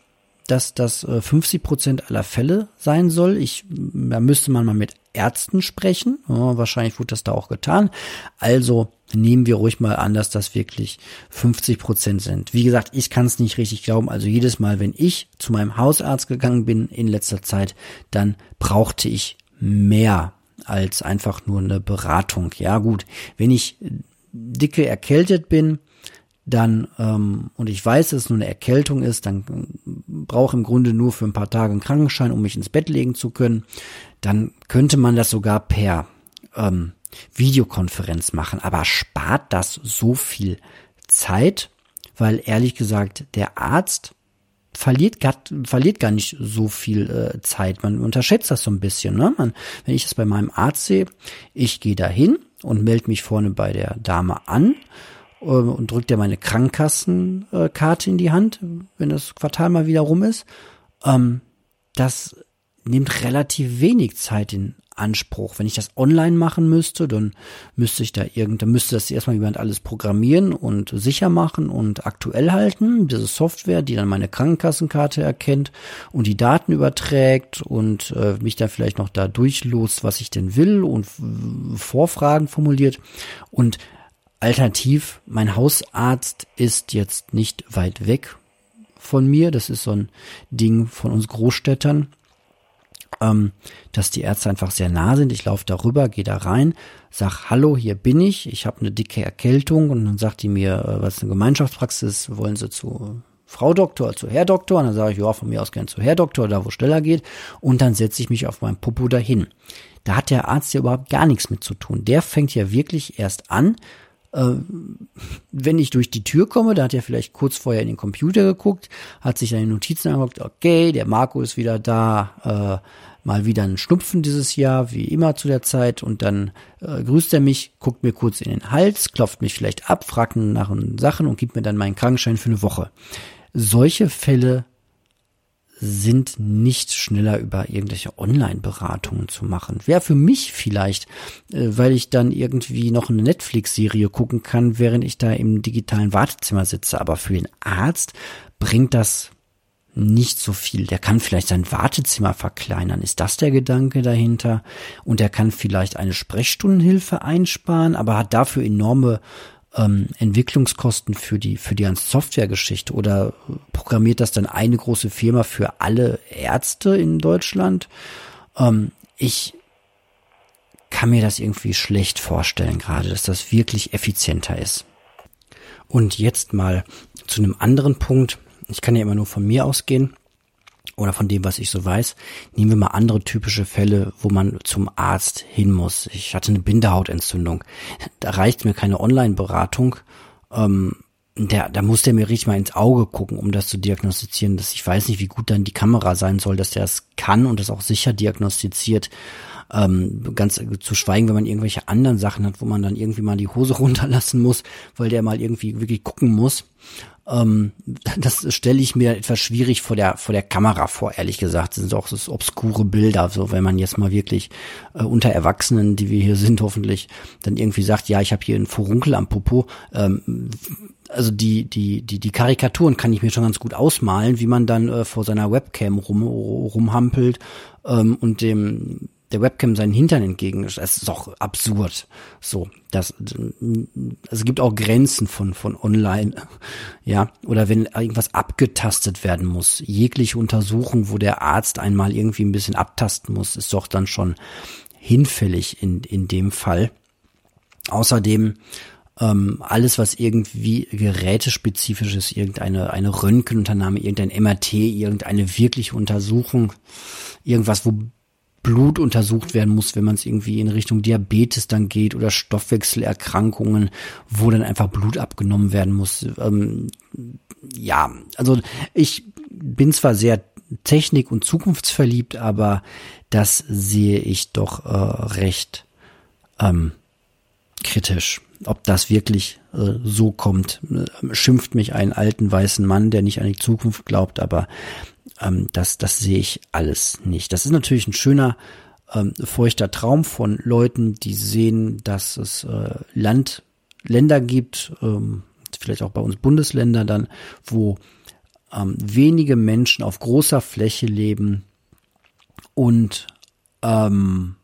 dass das 50 äh, Prozent aller Fälle sein soll. Ich, da müsste man mal mit Ärzten sprechen. Ja, wahrscheinlich wurde das da auch getan. Also nehmen wir ruhig mal an, dass das wirklich 50 Prozent sind. Wie gesagt, ich kann es nicht richtig glauben. Also jedes Mal, wenn ich zu meinem Hausarzt gegangen bin in letzter Zeit, dann brauchte ich mehr als einfach nur eine Beratung. Ja gut, wenn ich dicke erkältet bin, dann ähm, und ich weiß, dass es nur eine Erkältung ist, dann brauche im Grunde nur für ein paar Tage einen Krankenschein, um mich ins Bett legen zu können, dann könnte man das sogar per ähm, Videokonferenz machen. Aber spart das so viel Zeit? Weil ehrlich gesagt, der Arzt verliert gar, verliert gar nicht so viel äh, Zeit. Man unterschätzt das so ein bisschen. Ne? Man, wenn ich das bei meinem Arzt sehe, ich gehe dahin und melde mich vorne bei der Dame an äh, und drückt dir meine Krankenkassenkarte in die Hand, wenn das Quartal mal wieder rum ist. Ähm, das nimmt relativ wenig Zeit in Anspruch. Wenn ich das online machen müsste, dann müsste ich da irgend, dann müsste das erstmal jemand alles programmieren und sicher machen und aktuell halten. Diese Software, die dann meine Krankenkassenkarte erkennt und die Daten überträgt und äh, mich da vielleicht noch da durchlost, was ich denn will und Vorfragen formuliert. Und Alternativ, mein Hausarzt ist jetzt nicht weit weg von mir. Das ist so ein Ding von uns Großstädtern, ähm, dass die Ärzte einfach sehr nah sind. Ich laufe darüber, gehe da rein, sag Hallo, hier bin ich. Ich habe eine dicke Erkältung und dann sagt die mir, äh, was eine Gemeinschaftspraxis, wollen Sie zu Frau Doktor, zu Herr Doktor? Und dann sage ich, ja, von mir aus gern zu Herr Doktor, da wo schneller geht. Und dann setze ich mich auf mein Popo dahin. Da hat der Arzt ja überhaupt gar nichts mit zu tun. Der fängt ja wirklich erst an, wenn ich durch die Tür komme, da hat er vielleicht kurz vorher in den Computer geguckt, hat sich seine Notizen angeguckt, okay, der Marco ist wieder da, äh, mal wieder ein Schnupfen dieses Jahr, wie immer zu der Zeit, und dann äh, grüßt er mich, guckt mir kurz in den Hals, klopft mich vielleicht ab, fragt nach Sachen und gibt mir dann meinen Krankenschein für eine Woche. Solche Fälle sind nicht schneller über irgendwelche Online-Beratungen zu machen. Wäre für mich vielleicht, äh, weil ich dann irgendwie noch eine Netflix-Serie gucken kann, während ich da im digitalen Wartezimmer sitze. Aber für den Arzt bringt das nicht so viel. Der kann vielleicht sein Wartezimmer verkleinern. Ist das der Gedanke dahinter? Und er kann vielleicht eine Sprechstundenhilfe einsparen, aber hat dafür enorme ähm, Entwicklungskosten für die für die ganze Softwaregeschichte oder programmiert das dann eine große Firma für alle Ärzte in Deutschland? Ähm, ich kann mir das irgendwie schlecht vorstellen gerade, dass das wirklich effizienter ist. Und jetzt mal zu einem anderen Punkt. Ich kann ja immer nur von mir ausgehen oder von dem, was ich so weiß. Nehmen wir mal andere typische Fälle, wo man zum Arzt hin muss. Ich hatte eine Bindehautentzündung. Da reicht mir keine Online-Beratung. Ähm, der, da muss der mir richtig mal ins Auge gucken, um das zu diagnostizieren. Dass ich weiß nicht, wie gut dann die Kamera sein soll, dass der es kann und das auch sicher diagnostiziert. Ähm, ganz zu schweigen, wenn man irgendwelche anderen Sachen hat, wo man dann irgendwie mal die Hose runterlassen muss, weil der mal irgendwie wirklich gucken muss. Ähm, das stelle ich mir etwas schwierig vor der vor der Kamera vor, ehrlich gesagt. Das sind auch so obskure Bilder, so wenn man jetzt mal wirklich äh, unter Erwachsenen, die wir hier sind, hoffentlich, dann irgendwie sagt, ja, ich habe hier einen Furunkel am Popo. Ähm, also die, die, die, die Karikaturen kann ich mir schon ganz gut ausmalen, wie man dann äh, vor seiner Webcam rum, rumhampelt ähm, und dem der Webcam seinen Hintern entgegen. Das ist doch absurd. So, das, es gibt auch Grenzen von, von online. Ja, oder wenn irgendwas abgetastet werden muss. Jegliche Untersuchung, wo der Arzt einmal irgendwie ein bisschen abtasten muss, ist doch dann schon hinfällig in, in dem Fall. Außerdem, ähm, alles, was irgendwie gerätespezifisch ist, irgendeine eine Röntgenunternahme, irgendein MRT, irgendeine wirkliche Untersuchung, irgendwas, wo Blut untersucht werden muss, wenn man es irgendwie in Richtung Diabetes dann geht oder Stoffwechselerkrankungen, wo dann einfach Blut abgenommen werden muss. Ähm, ja, also ich bin zwar sehr technik- und zukunftsverliebt, aber das sehe ich doch äh, recht ähm, kritisch. Ob das wirklich äh, so kommt, äh, schimpft mich einen alten weißen Mann, der nicht an die Zukunft glaubt, aber ähm, das, das sehe ich alles nicht. Das ist natürlich ein schöner, ähm, feuchter Traum von Leuten, die sehen, dass es äh, Land, Länder gibt, ähm, vielleicht auch bei uns Bundesländer dann, wo ähm, wenige Menschen auf großer Fläche leben und ähm,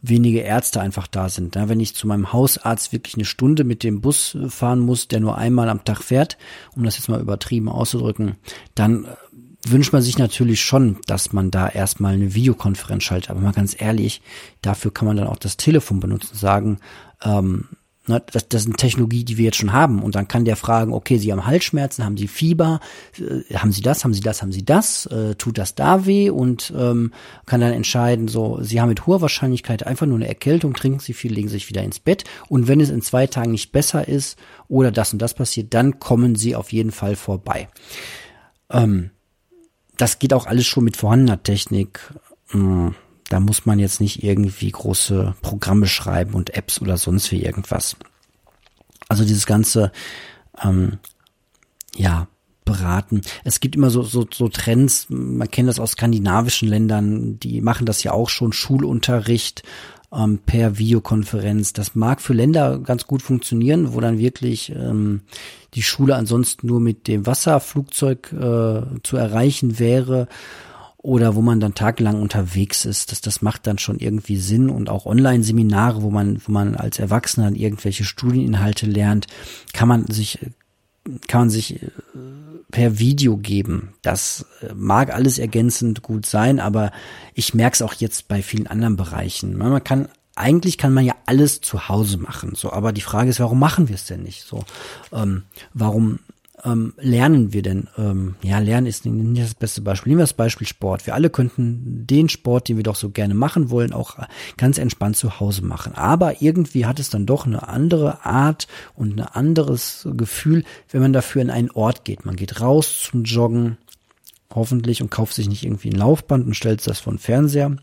wenige Ärzte einfach da sind. Ja, wenn ich zu meinem Hausarzt wirklich eine Stunde mit dem Bus fahren muss, der nur einmal am Tag fährt, um das jetzt mal übertrieben auszudrücken, dann äh, wünscht man sich natürlich schon, dass man da erstmal eine Videokonferenz schaltet. Aber mal ganz ehrlich, dafür kann man dann auch das Telefon benutzen, sagen, ähm, Ne, das, das ist eine Technologie, die wir jetzt schon haben. Und dann kann der fragen, okay, Sie haben Halsschmerzen, haben Sie Fieber, äh, haben Sie das, haben Sie das, haben Sie das, äh, tut das da weh? Und ähm, kann dann entscheiden, so, Sie haben mit hoher Wahrscheinlichkeit einfach nur eine Erkältung, trinken Sie viel, legen Sie sich wieder ins Bett. Und wenn es in zwei Tagen nicht besser ist oder das und das passiert, dann kommen Sie auf jeden Fall vorbei. Ähm, das geht auch alles schon mit vorhandener Technik. Hm da muss man jetzt nicht irgendwie große Programme schreiben und Apps oder sonst wie irgendwas. Also dieses ganze, ähm, ja, beraten. Es gibt immer so, so, so Trends, man kennt das aus skandinavischen Ländern, die machen das ja auch schon, Schulunterricht ähm, per Videokonferenz. Das mag für Länder ganz gut funktionieren, wo dann wirklich ähm, die Schule ansonsten nur mit dem Wasserflugzeug äh, zu erreichen wäre oder wo man dann tagelang unterwegs ist. Das, das macht dann schon irgendwie Sinn und auch Online-Seminare, wo man, wo man als Erwachsener irgendwelche Studieninhalte lernt, kann man sich, kann man sich äh, per Video geben. Das äh, mag alles ergänzend gut sein, aber ich merke es auch jetzt bei vielen anderen Bereichen. Man kann eigentlich kann man ja alles zu Hause machen, so. Aber die Frage ist, warum machen wir es denn nicht? So, ähm, warum ähm, lernen wir denn? Ähm, ja, Lernen ist nicht das beste Beispiel. Nehmen wir das Beispiel Sport. Wir alle könnten den Sport, den wir doch so gerne machen wollen, auch ganz entspannt zu Hause machen. Aber irgendwie hat es dann doch eine andere Art und ein anderes Gefühl, wenn man dafür in einen Ort geht. Man geht raus zum Joggen, hoffentlich, und kauft sich nicht irgendwie ein Laufband und stellt das von Fernseher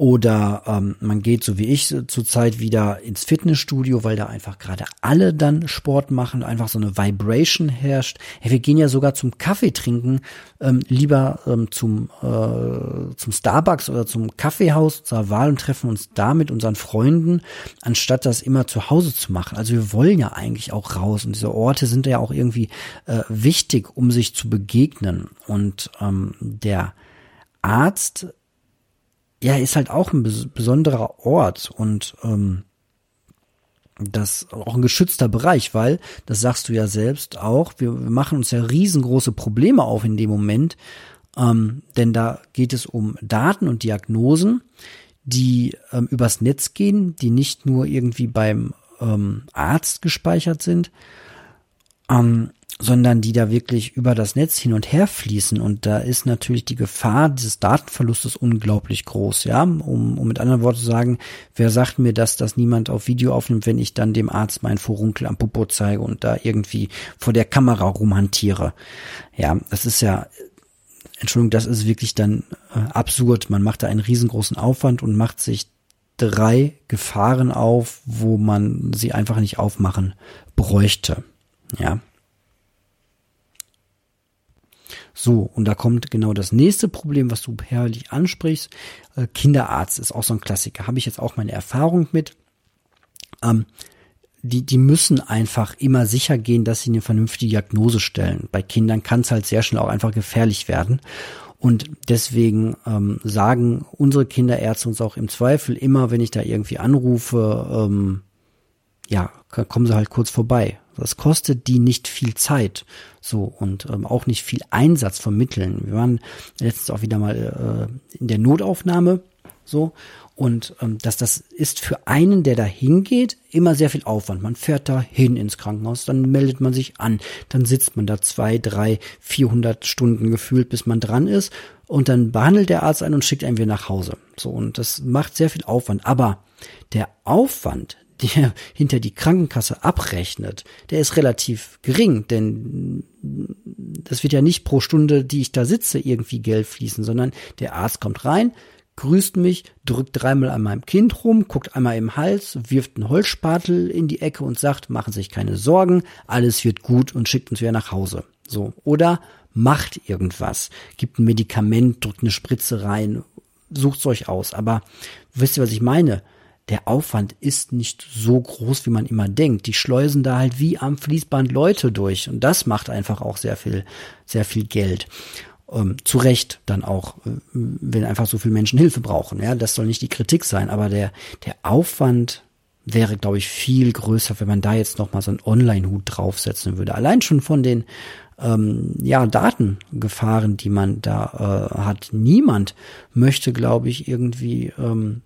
oder ähm, man geht, so wie ich zurzeit, wieder ins Fitnessstudio, weil da einfach gerade alle dann Sport machen, einfach so eine Vibration herrscht. Hey, wir gehen ja sogar zum Kaffee trinken, ähm, lieber ähm, zum, äh, zum Starbucks oder zum Kaffeehaus zur Wahl und treffen uns da mit unseren Freunden, anstatt das immer zu Hause zu machen. Also wir wollen ja eigentlich auch raus und diese Orte sind ja auch irgendwie äh, wichtig, um sich zu begegnen. Und ähm, der Arzt ja, ist halt auch ein besonderer Ort und ähm, das auch ein geschützter Bereich, weil, das sagst du ja selbst auch, wir, wir machen uns ja riesengroße Probleme auf in dem Moment, ähm, denn da geht es um Daten und Diagnosen, die ähm, übers Netz gehen, die nicht nur irgendwie beim ähm, Arzt gespeichert sind, ähm, sondern die da wirklich über das Netz hin und her fließen. Und da ist natürlich die Gefahr dieses Datenverlustes unglaublich groß, ja. Um, um mit anderen Worten zu sagen, wer sagt mir, dass das niemand auf Video aufnimmt, wenn ich dann dem Arzt mein Furunkel am Popo zeige und da irgendwie vor der Kamera rumhantiere. Ja, das ist ja, Entschuldigung, das ist wirklich dann äh, absurd. Man macht da einen riesengroßen Aufwand und macht sich drei Gefahren auf, wo man sie einfach nicht aufmachen bräuchte. Ja. So, und da kommt genau das nächste Problem, was du herrlich ansprichst. Äh, Kinderarzt ist auch so ein Klassiker. Habe ich jetzt auch meine Erfahrung mit. Ähm, die, die müssen einfach immer sicher gehen, dass sie eine vernünftige Diagnose stellen. Bei Kindern kann es halt sehr schnell auch einfach gefährlich werden. Und deswegen ähm, sagen unsere Kinderärzte uns auch im Zweifel immer, wenn ich da irgendwie anrufe, ähm, ja, kommen sie halt kurz vorbei. Das kostet die nicht viel Zeit, so und ähm, auch nicht viel Einsatz vermitteln. Wir waren letztens auch wieder mal äh, in der Notaufnahme, so und ähm, dass das ist für einen, der da hingeht, immer sehr viel Aufwand. Man fährt da hin ins Krankenhaus, dann meldet man sich an, dann sitzt man da zwei, drei, vierhundert Stunden gefühlt, bis man dran ist und dann behandelt der Arzt einen und schickt einen wieder nach Hause. So und das macht sehr viel Aufwand. Aber der Aufwand, der hinter die Krankenkasse abrechnet, der ist relativ gering, denn das wird ja nicht pro Stunde, die ich da sitze, irgendwie Geld fließen, sondern der Arzt kommt rein, grüßt mich, drückt dreimal an meinem Kind rum, guckt einmal im Hals, wirft einen Holzspatel in die Ecke und sagt, machen Sie sich keine Sorgen, alles wird gut und schickt uns wieder nach Hause. So. Oder macht irgendwas, gibt ein Medikament, drückt eine Spritze rein, sucht's euch aus. Aber wisst ihr, was ich meine? Der Aufwand ist nicht so groß, wie man immer denkt. Die schleusen da halt wie am Fließband Leute durch. Und das macht einfach auch sehr viel, sehr viel Geld. Ähm, zu Recht dann auch, äh, wenn einfach so viele Menschen Hilfe brauchen. Ja, das soll nicht die Kritik sein, aber der, der Aufwand wäre, glaube ich, viel größer, wenn man da jetzt nochmal so einen Online-Hut draufsetzen würde. Allein schon von den ähm, ja, Datengefahren, die man da äh, hat. Niemand möchte, glaube ich, irgendwie ähm,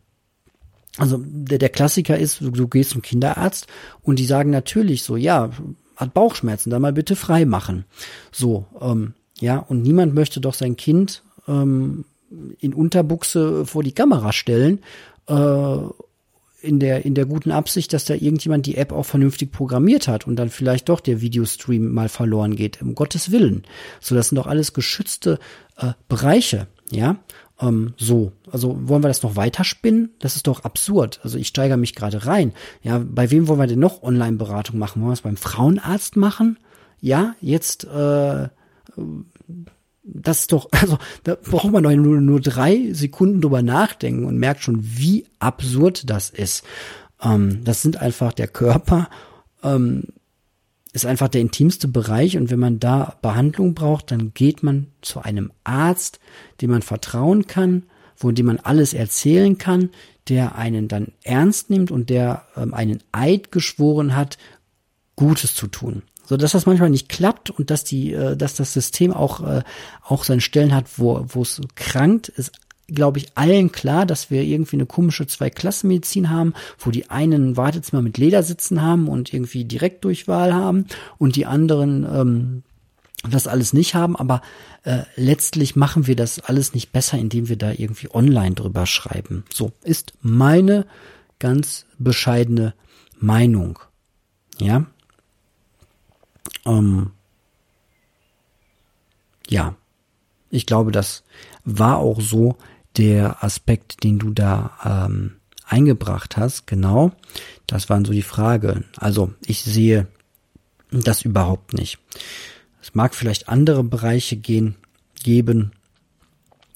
also der, der Klassiker ist, du, du gehst zum Kinderarzt und die sagen natürlich so, ja, hat Bauchschmerzen, dann mal bitte frei machen. So, ähm, ja, und niemand möchte doch sein Kind ähm, in Unterbuchse vor die Kamera stellen äh, in der, in der guten Absicht, dass da irgendjemand die App auch vernünftig programmiert hat und dann vielleicht doch der Videostream mal verloren geht. Um Gottes Willen. So, das sind doch alles geschützte äh, Bereiche, ja. Ähm, so, also wollen wir das noch weiterspinnen? Das ist doch absurd. Also ich steigere mich gerade rein. Ja, bei wem wollen wir denn noch Online-Beratung machen? Wollen wir es beim Frauenarzt machen? Ja, jetzt äh, das ist doch, also da braucht man doch nur, nur drei Sekunden drüber nachdenken und merkt schon, wie absurd das ist. Ähm, das sind einfach der Körper, ähm, ist einfach der intimste Bereich und wenn man da Behandlung braucht, dann geht man zu einem Arzt, dem man vertrauen kann, wo dem man alles erzählen kann, der einen dann ernst nimmt und der ähm, einen Eid geschworen hat, Gutes zu tun. So dass das manchmal nicht klappt und dass die, äh, dass das System auch äh, auch seine Stellen hat, wo wo es krankt, ist glaube ich, allen klar, dass wir irgendwie eine komische Zweiklassenmedizin haben, wo die einen ein Wartezimmer mit Ledersitzen haben und irgendwie Direktdurchwahl haben und die anderen ähm, das alles nicht haben, aber äh, letztlich machen wir das alles nicht besser, indem wir da irgendwie online drüber schreiben. So ist meine ganz bescheidene Meinung. Ja. Ähm, ja, ich glaube, das war auch so der Aspekt, den du da ähm, eingebracht hast. Genau, das waren so die Frage. Also ich sehe das überhaupt nicht. Es mag vielleicht andere Bereiche gehen, geben,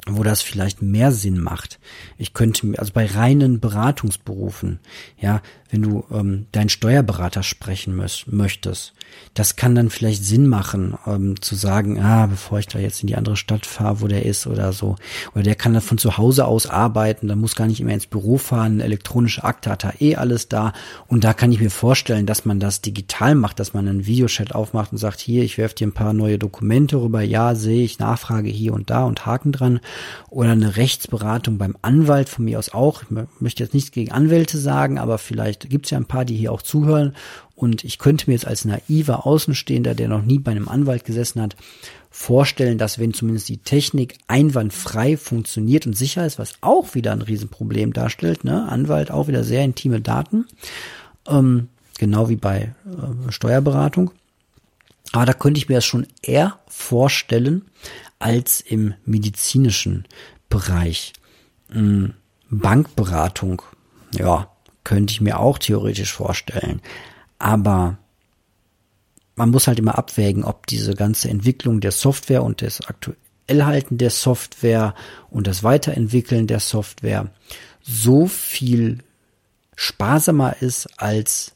wo das vielleicht mehr Sinn macht. Ich könnte mir, also bei reinen Beratungsberufen, ja, wenn du ähm, deinen Steuerberater sprechen möchtest, das kann dann vielleicht Sinn machen, ähm, zu sagen, ah, bevor ich da jetzt in die andere Stadt fahre, wo der ist oder so. Oder der kann dann von zu Hause aus arbeiten, dann muss gar nicht immer ins Büro fahren, elektronische Akte hat er eh alles da. Und da kann ich mir vorstellen, dass man das digital macht, dass man einen Videochat aufmacht und sagt, hier, ich werfe dir ein paar neue Dokumente rüber, ja, sehe ich, Nachfrage hier und da und Haken dran. Oder eine Rechtsberatung beim Anwalt von mir aus auch. Ich möchte jetzt nichts gegen Anwälte sagen, aber vielleicht gibt es ja ein paar, die hier auch zuhören und ich könnte mir jetzt als naiver Außenstehender, der noch nie bei einem Anwalt gesessen hat, vorstellen, dass wenn zumindest die Technik einwandfrei funktioniert und sicher ist, was auch wieder ein Riesenproblem darstellt, ne? Anwalt auch wieder sehr intime Daten, ähm, genau wie bei äh, Steuerberatung. Aber da könnte ich mir das schon eher vorstellen als im medizinischen Bereich. Ähm, Bankberatung, ja, könnte ich mir auch theoretisch vorstellen. Aber man muss halt immer abwägen, ob diese ganze Entwicklung der Software und das Aktuellhalten der Software und das Weiterentwickeln der Software so viel sparsamer ist, als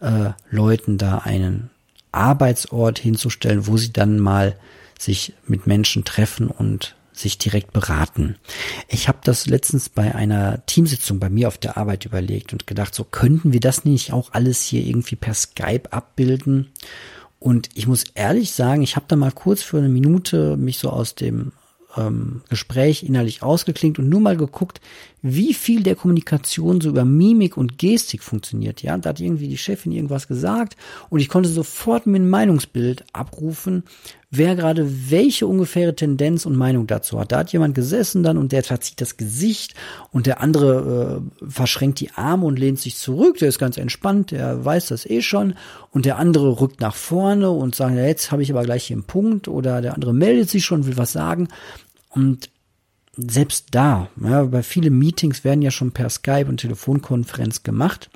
äh, Leuten da einen Arbeitsort hinzustellen, wo sie dann mal sich mit Menschen treffen und sich direkt beraten. Ich habe das letztens bei einer Teamsitzung bei mir auf der Arbeit überlegt und gedacht, so könnten wir das nicht auch alles hier irgendwie per Skype abbilden? Und ich muss ehrlich sagen, ich habe da mal kurz für eine Minute mich so aus dem ähm, Gespräch innerlich ausgeklingt und nur mal geguckt, wie viel der Kommunikation so über Mimik und Gestik funktioniert. Ja, da hat irgendwie die Chefin irgendwas gesagt und ich konnte sofort mir ein Meinungsbild abrufen, wer gerade welche ungefähre Tendenz und Meinung dazu hat. Da hat jemand gesessen dann und der verzieht das Gesicht und der andere äh, verschränkt die Arme und lehnt sich zurück. Der ist ganz entspannt, der weiß das eh schon und der andere rückt nach vorne und sagt, ja, jetzt habe ich aber gleich hier einen Punkt oder der andere meldet sich schon, will was sagen und selbst da, ja, bei vielen Meetings werden ja schon per Skype und Telefonkonferenz gemacht.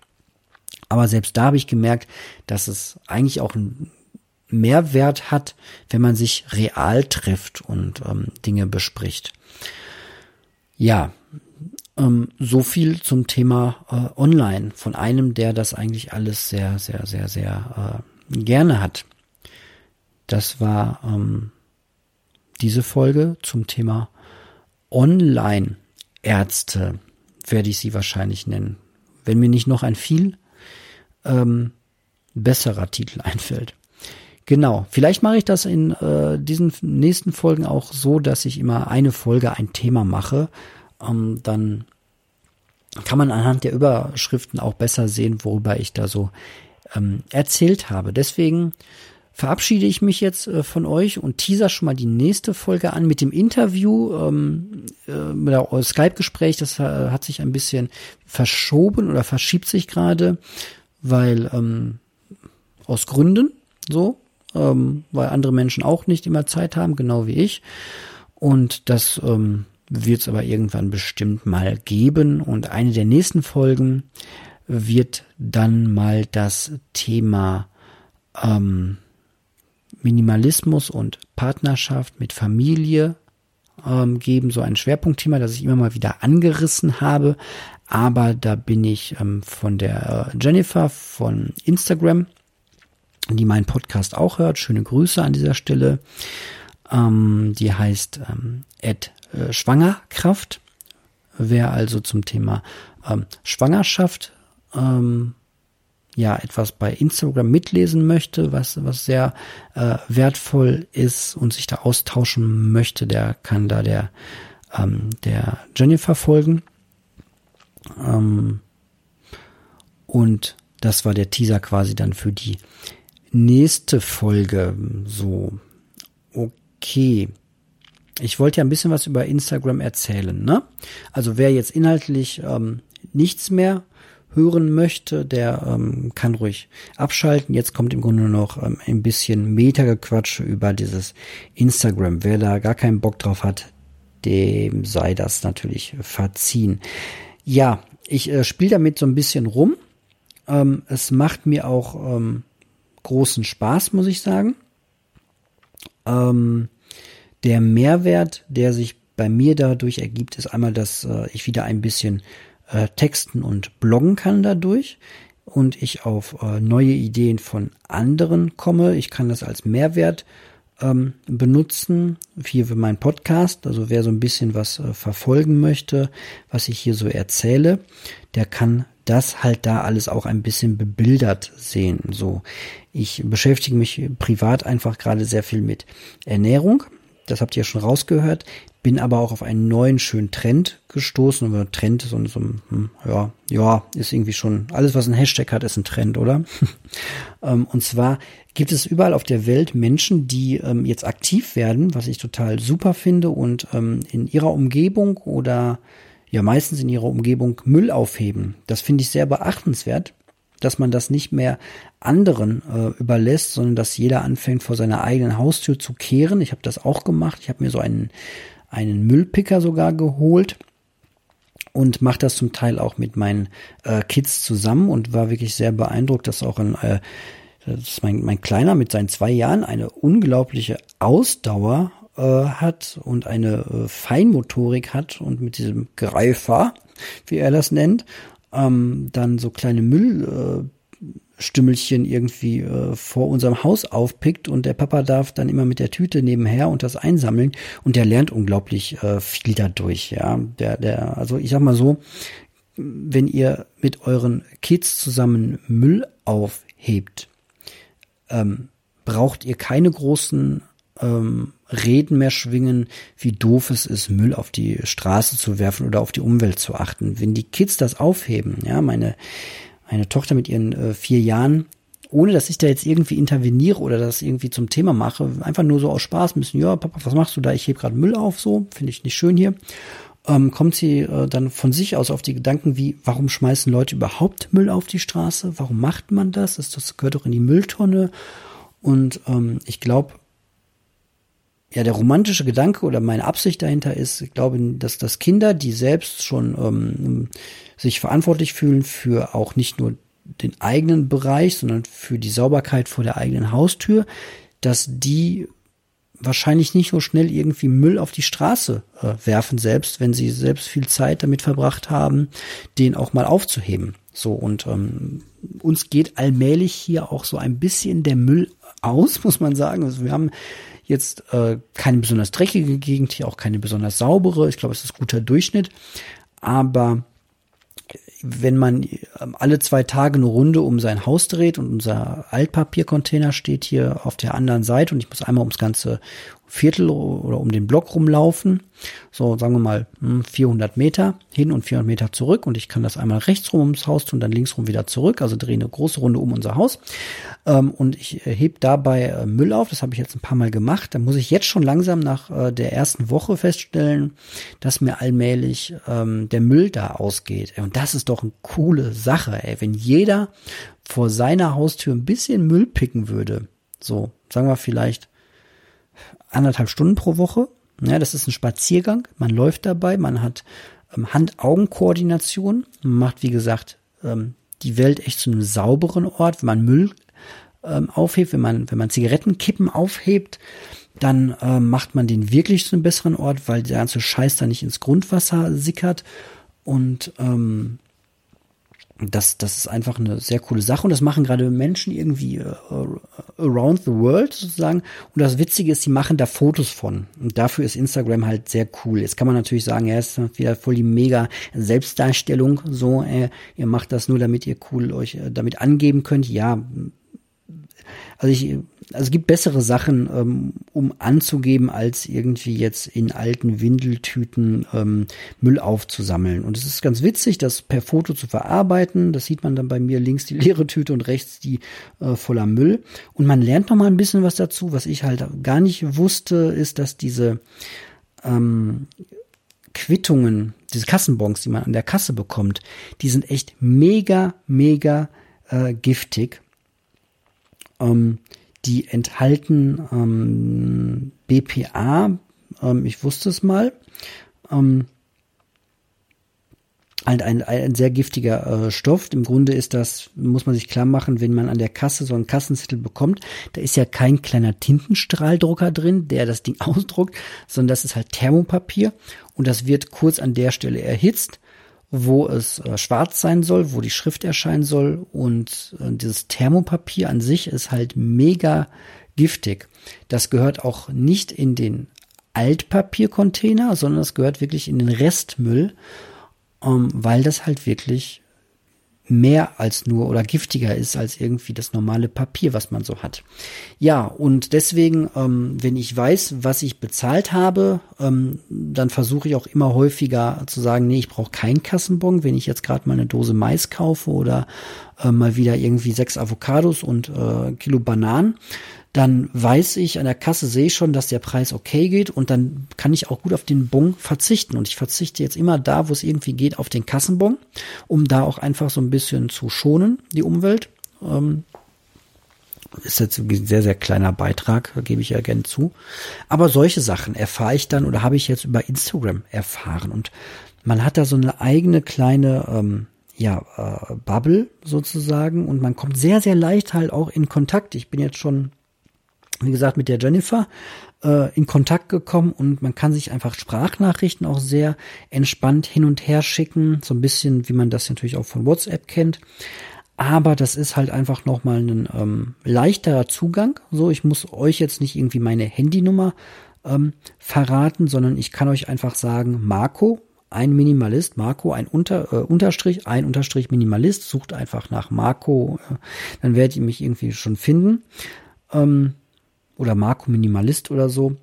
Aber selbst da habe ich gemerkt, dass es eigentlich auch einen Mehrwert hat, wenn man sich real trifft und ähm, Dinge bespricht. Ja, ähm, so viel zum Thema äh, Online von einem, der das eigentlich alles sehr, sehr, sehr, sehr äh, gerne hat. Das war ähm, diese Folge zum Thema Online-Ärzte, werde ich sie wahrscheinlich nennen. Wenn mir nicht noch ein viel ähm, besserer Titel einfällt. Genau, vielleicht mache ich das in äh, diesen nächsten Folgen auch so, dass ich immer eine Folge ein Thema mache. Ähm, dann kann man anhand der Überschriften auch besser sehen, worüber ich da so ähm, erzählt habe. Deswegen verabschiede ich mich jetzt äh, von euch und teaser schon mal die nächste Folge an mit dem Interview, ähm, äh, Skype-Gespräch. Das äh, hat sich ein bisschen verschoben oder verschiebt sich gerade, weil ähm, aus Gründen so, ähm, weil andere Menschen auch nicht immer Zeit haben, genau wie ich. Und das ähm, wird es aber irgendwann bestimmt mal geben. Und eine der nächsten Folgen wird dann mal das Thema ähm, Minimalismus und Partnerschaft mit Familie ähm, geben, so ein Schwerpunktthema, das ich immer mal wieder angerissen habe. Aber da bin ich ähm, von der äh, Jennifer von Instagram, die meinen Podcast auch hört. Schöne Grüße an dieser Stelle. Ähm, die heißt ähm, Ed äh, Schwangerkraft. Wer also zum Thema ähm, Schwangerschaft ähm, ja etwas bei Instagram mitlesen möchte, was was sehr äh, wertvoll ist und sich da austauschen möchte, der kann da der ähm, der Jennifer folgen. Ähm, und das war der Teaser quasi dann für die nächste Folge. So, okay. Ich wollte ja ein bisschen was über Instagram erzählen, ne? Also wer jetzt inhaltlich ähm, nichts mehr hören möchte, der ähm, kann ruhig abschalten. Jetzt kommt im Grunde noch ähm, ein bisschen Meta-Gequatsche über dieses Instagram. Wer da gar keinen Bock drauf hat, dem sei das natürlich verziehen. Ja, ich äh, spiele damit so ein bisschen rum. Ähm, es macht mir auch ähm, großen Spaß, muss ich sagen. Ähm, der Mehrwert, der sich bei mir dadurch ergibt, ist einmal, dass äh, ich wieder ein bisschen äh, texten und bloggen kann dadurch und ich auf äh, neue Ideen von anderen komme. Ich kann das als Mehrwert ähm, benutzen, hier für meinen Podcast. Also wer so ein bisschen was äh, verfolgen möchte, was ich hier so erzähle, der kann das halt da alles auch ein bisschen bebildert sehen. So, ich beschäftige mich privat einfach gerade sehr viel mit Ernährung. Das habt ihr ja schon rausgehört bin aber auch auf einen neuen schönen Trend gestoßen. Und Trend ist so, so hm, ja, ja, ist irgendwie schon, alles was ein Hashtag hat, ist ein Trend, oder? Ähm, und zwar gibt es überall auf der Welt Menschen, die ähm, jetzt aktiv werden, was ich total super finde und ähm, in ihrer Umgebung oder ja meistens in ihrer Umgebung Müll aufheben. Das finde ich sehr beachtenswert, dass man das nicht mehr anderen äh, überlässt, sondern dass jeder anfängt vor seiner eigenen Haustür zu kehren. Ich habe das auch gemacht. Ich habe mir so einen einen Müllpicker sogar geholt und mache das zum Teil auch mit meinen äh, Kids zusammen und war wirklich sehr beeindruckt, dass auch ein, äh, dass mein, mein Kleiner mit seinen zwei Jahren eine unglaubliche Ausdauer äh, hat und eine äh, Feinmotorik hat und mit diesem Greifer, wie er das nennt, ähm, dann so kleine Müll, äh, irgendwie äh, vor unserem Haus aufpickt und der Papa darf dann immer mit der Tüte nebenher und das einsammeln und der lernt unglaublich äh, viel dadurch, ja. Der, der, also ich sag mal so, wenn ihr mit euren Kids zusammen Müll aufhebt, ähm, braucht ihr keine großen ähm, Reden mehr schwingen, wie doof es ist, Müll auf die Straße zu werfen oder auf die Umwelt zu achten. Wenn die Kids das aufheben, ja, meine, meine Tochter mit ihren äh, vier Jahren, ohne dass ich da jetzt irgendwie interveniere oder das irgendwie zum Thema mache, einfach nur so aus Spaß, bisschen, ja, Papa, was machst du da? Ich heb gerade Müll auf, so, finde ich nicht schön hier. Ähm, kommt sie äh, dann von sich aus auf die Gedanken wie, warum schmeißen Leute überhaupt Müll auf die Straße? Warum macht man das? Das, das gehört doch in die Mülltonne. Und ähm, ich glaube, ja, der romantische Gedanke oder meine Absicht dahinter ist, ich glaube, dass, dass Kinder, die selbst schon ähm, sich verantwortlich fühlen für auch nicht nur den eigenen Bereich, sondern für die Sauberkeit vor der eigenen Haustür, dass die wahrscheinlich nicht so schnell irgendwie Müll auf die Straße äh, werfen, selbst wenn sie selbst viel Zeit damit verbracht haben, den auch mal aufzuheben. So und ähm, uns geht allmählich hier auch so ein bisschen der Müll aus, muss man sagen. Also wir haben jetzt äh, keine besonders dreckige Gegend, hier auch keine besonders saubere. Ich glaube, es ist guter Durchschnitt. Aber wenn man ähm, alle zwei Tage eine Runde um sein Haus dreht und unser Altpapiercontainer steht hier auf der anderen Seite und ich muss einmal ums ganze Viertel oder um den Block rumlaufen. So, sagen wir mal 400 hm, Meter hin und 400 Meter zurück und ich kann das einmal rechts rum ums Haus tun, dann links rum wieder zurück, also drehe eine große Runde um unser Haus. Ähm, und ich äh, heb dabei äh, Müll auf, das habe ich jetzt ein paar Mal gemacht. Da muss ich jetzt schon langsam nach äh, der ersten Woche feststellen, dass mir allmählich ähm, der Müll da ausgeht. Und das ist doch eine coole Sache. Wenn jeder vor seiner Haustür ein bisschen Müll picken würde, so, sagen wir vielleicht anderthalb Stunden pro Woche. Ja, das ist ein Spaziergang. Man läuft dabei, man hat ähm, Hand-Augen-Koordination, man macht, wie gesagt, ähm, die Welt echt zu einem sauberen Ort. Wenn man Müll ähm, aufhebt, wenn man, wenn man Zigarettenkippen aufhebt, dann ähm, macht man den wirklich zu einem besseren Ort, weil der ganze Scheiß da nicht ins Grundwasser sickert. Und ähm, das, das ist einfach eine sehr coole Sache und das machen gerade Menschen irgendwie uh, around the world sozusagen. Und das Witzige ist, sie machen da Fotos von. Und dafür ist Instagram halt sehr cool. Jetzt kann man natürlich sagen, ja, ist wieder voll die mega Selbstdarstellung. So, äh, ihr macht das nur, damit ihr cool euch äh, damit angeben könnt. Ja, also ich, also es gibt bessere Sachen, ähm, um anzugeben, als irgendwie jetzt in alten Windeltüten ähm, Müll aufzusammeln. Und es ist ganz witzig, das per Foto zu verarbeiten. Das sieht man dann bei mir links die leere Tüte und rechts die äh, voller Müll. Und man lernt noch mal ein bisschen was dazu. Was ich halt gar nicht wusste, ist, dass diese ähm, Quittungen, diese Kassenbons, die man an der Kasse bekommt, die sind echt mega, mega äh, giftig. Ähm, die enthalten ähm, BPA, ähm, ich wusste es mal, ähm, ein, ein, ein sehr giftiger äh, Stoff. Im Grunde ist das, muss man sich klar machen, wenn man an der Kasse so einen Kassenzettel bekommt, da ist ja kein kleiner Tintenstrahldrucker drin, der das Ding ausdruckt, sondern das ist halt Thermopapier und das wird kurz an der Stelle erhitzt wo es äh, schwarz sein soll, wo die Schrift erscheinen soll und äh, dieses Thermopapier an sich ist halt mega giftig. Das gehört auch nicht in den Altpapiercontainer, sondern es gehört wirklich in den Restmüll, ähm, weil das halt wirklich mehr als nur oder giftiger ist als irgendwie das normale Papier, was man so hat. Ja, und deswegen, ähm, wenn ich weiß, was ich bezahlt habe, ähm, dann versuche ich auch immer häufiger zu sagen, nee, ich brauche keinen Kassenbon, wenn ich jetzt gerade mal eine Dose Mais kaufe oder äh, mal wieder irgendwie sechs Avocados und äh, Kilo Bananen, dann weiß ich, an der Kasse sehe ich schon, dass der Preis okay geht und dann kann ich auch gut auf den Bon verzichten. Und ich verzichte jetzt immer da, wo es irgendwie geht, auf den Kassenbon, um da auch einfach so ein bisschen zu schonen, die Umwelt. Ähm, ist jetzt ein sehr, sehr kleiner Beitrag, gebe ich ja gerne zu. Aber solche Sachen erfahre ich dann oder habe ich jetzt über Instagram erfahren. Und man hat da so eine eigene kleine ähm, ja, äh, Bubble sozusagen und man kommt sehr, sehr leicht halt auch in Kontakt. Ich bin jetzt schon wie gesagt, mit der Jennifer äh, in Kontakt gekommen und man kann sich einfach Sprachnachrichten auch sehr entspannt hin und her schicken, so ein bisschen, wie man das natürlich auch von WhatsApp kennt. Aber das ist halt einfach nochmal ein ähm, leichterer Zugang. So, ich muss euch jetzt nicht irgendwie meine Handynummer ähm, verraten, sondern ich kann euch einfach sagen, Marco, ein Minimalist, Marco, ein Unter, äh, Unterstrich, ein Unterstrich Minimalist, sucht einfach nach Marco, äh, dann werdet ihr mich irgendwie schon finden. Ähm, oder Marco Minimalist oder so.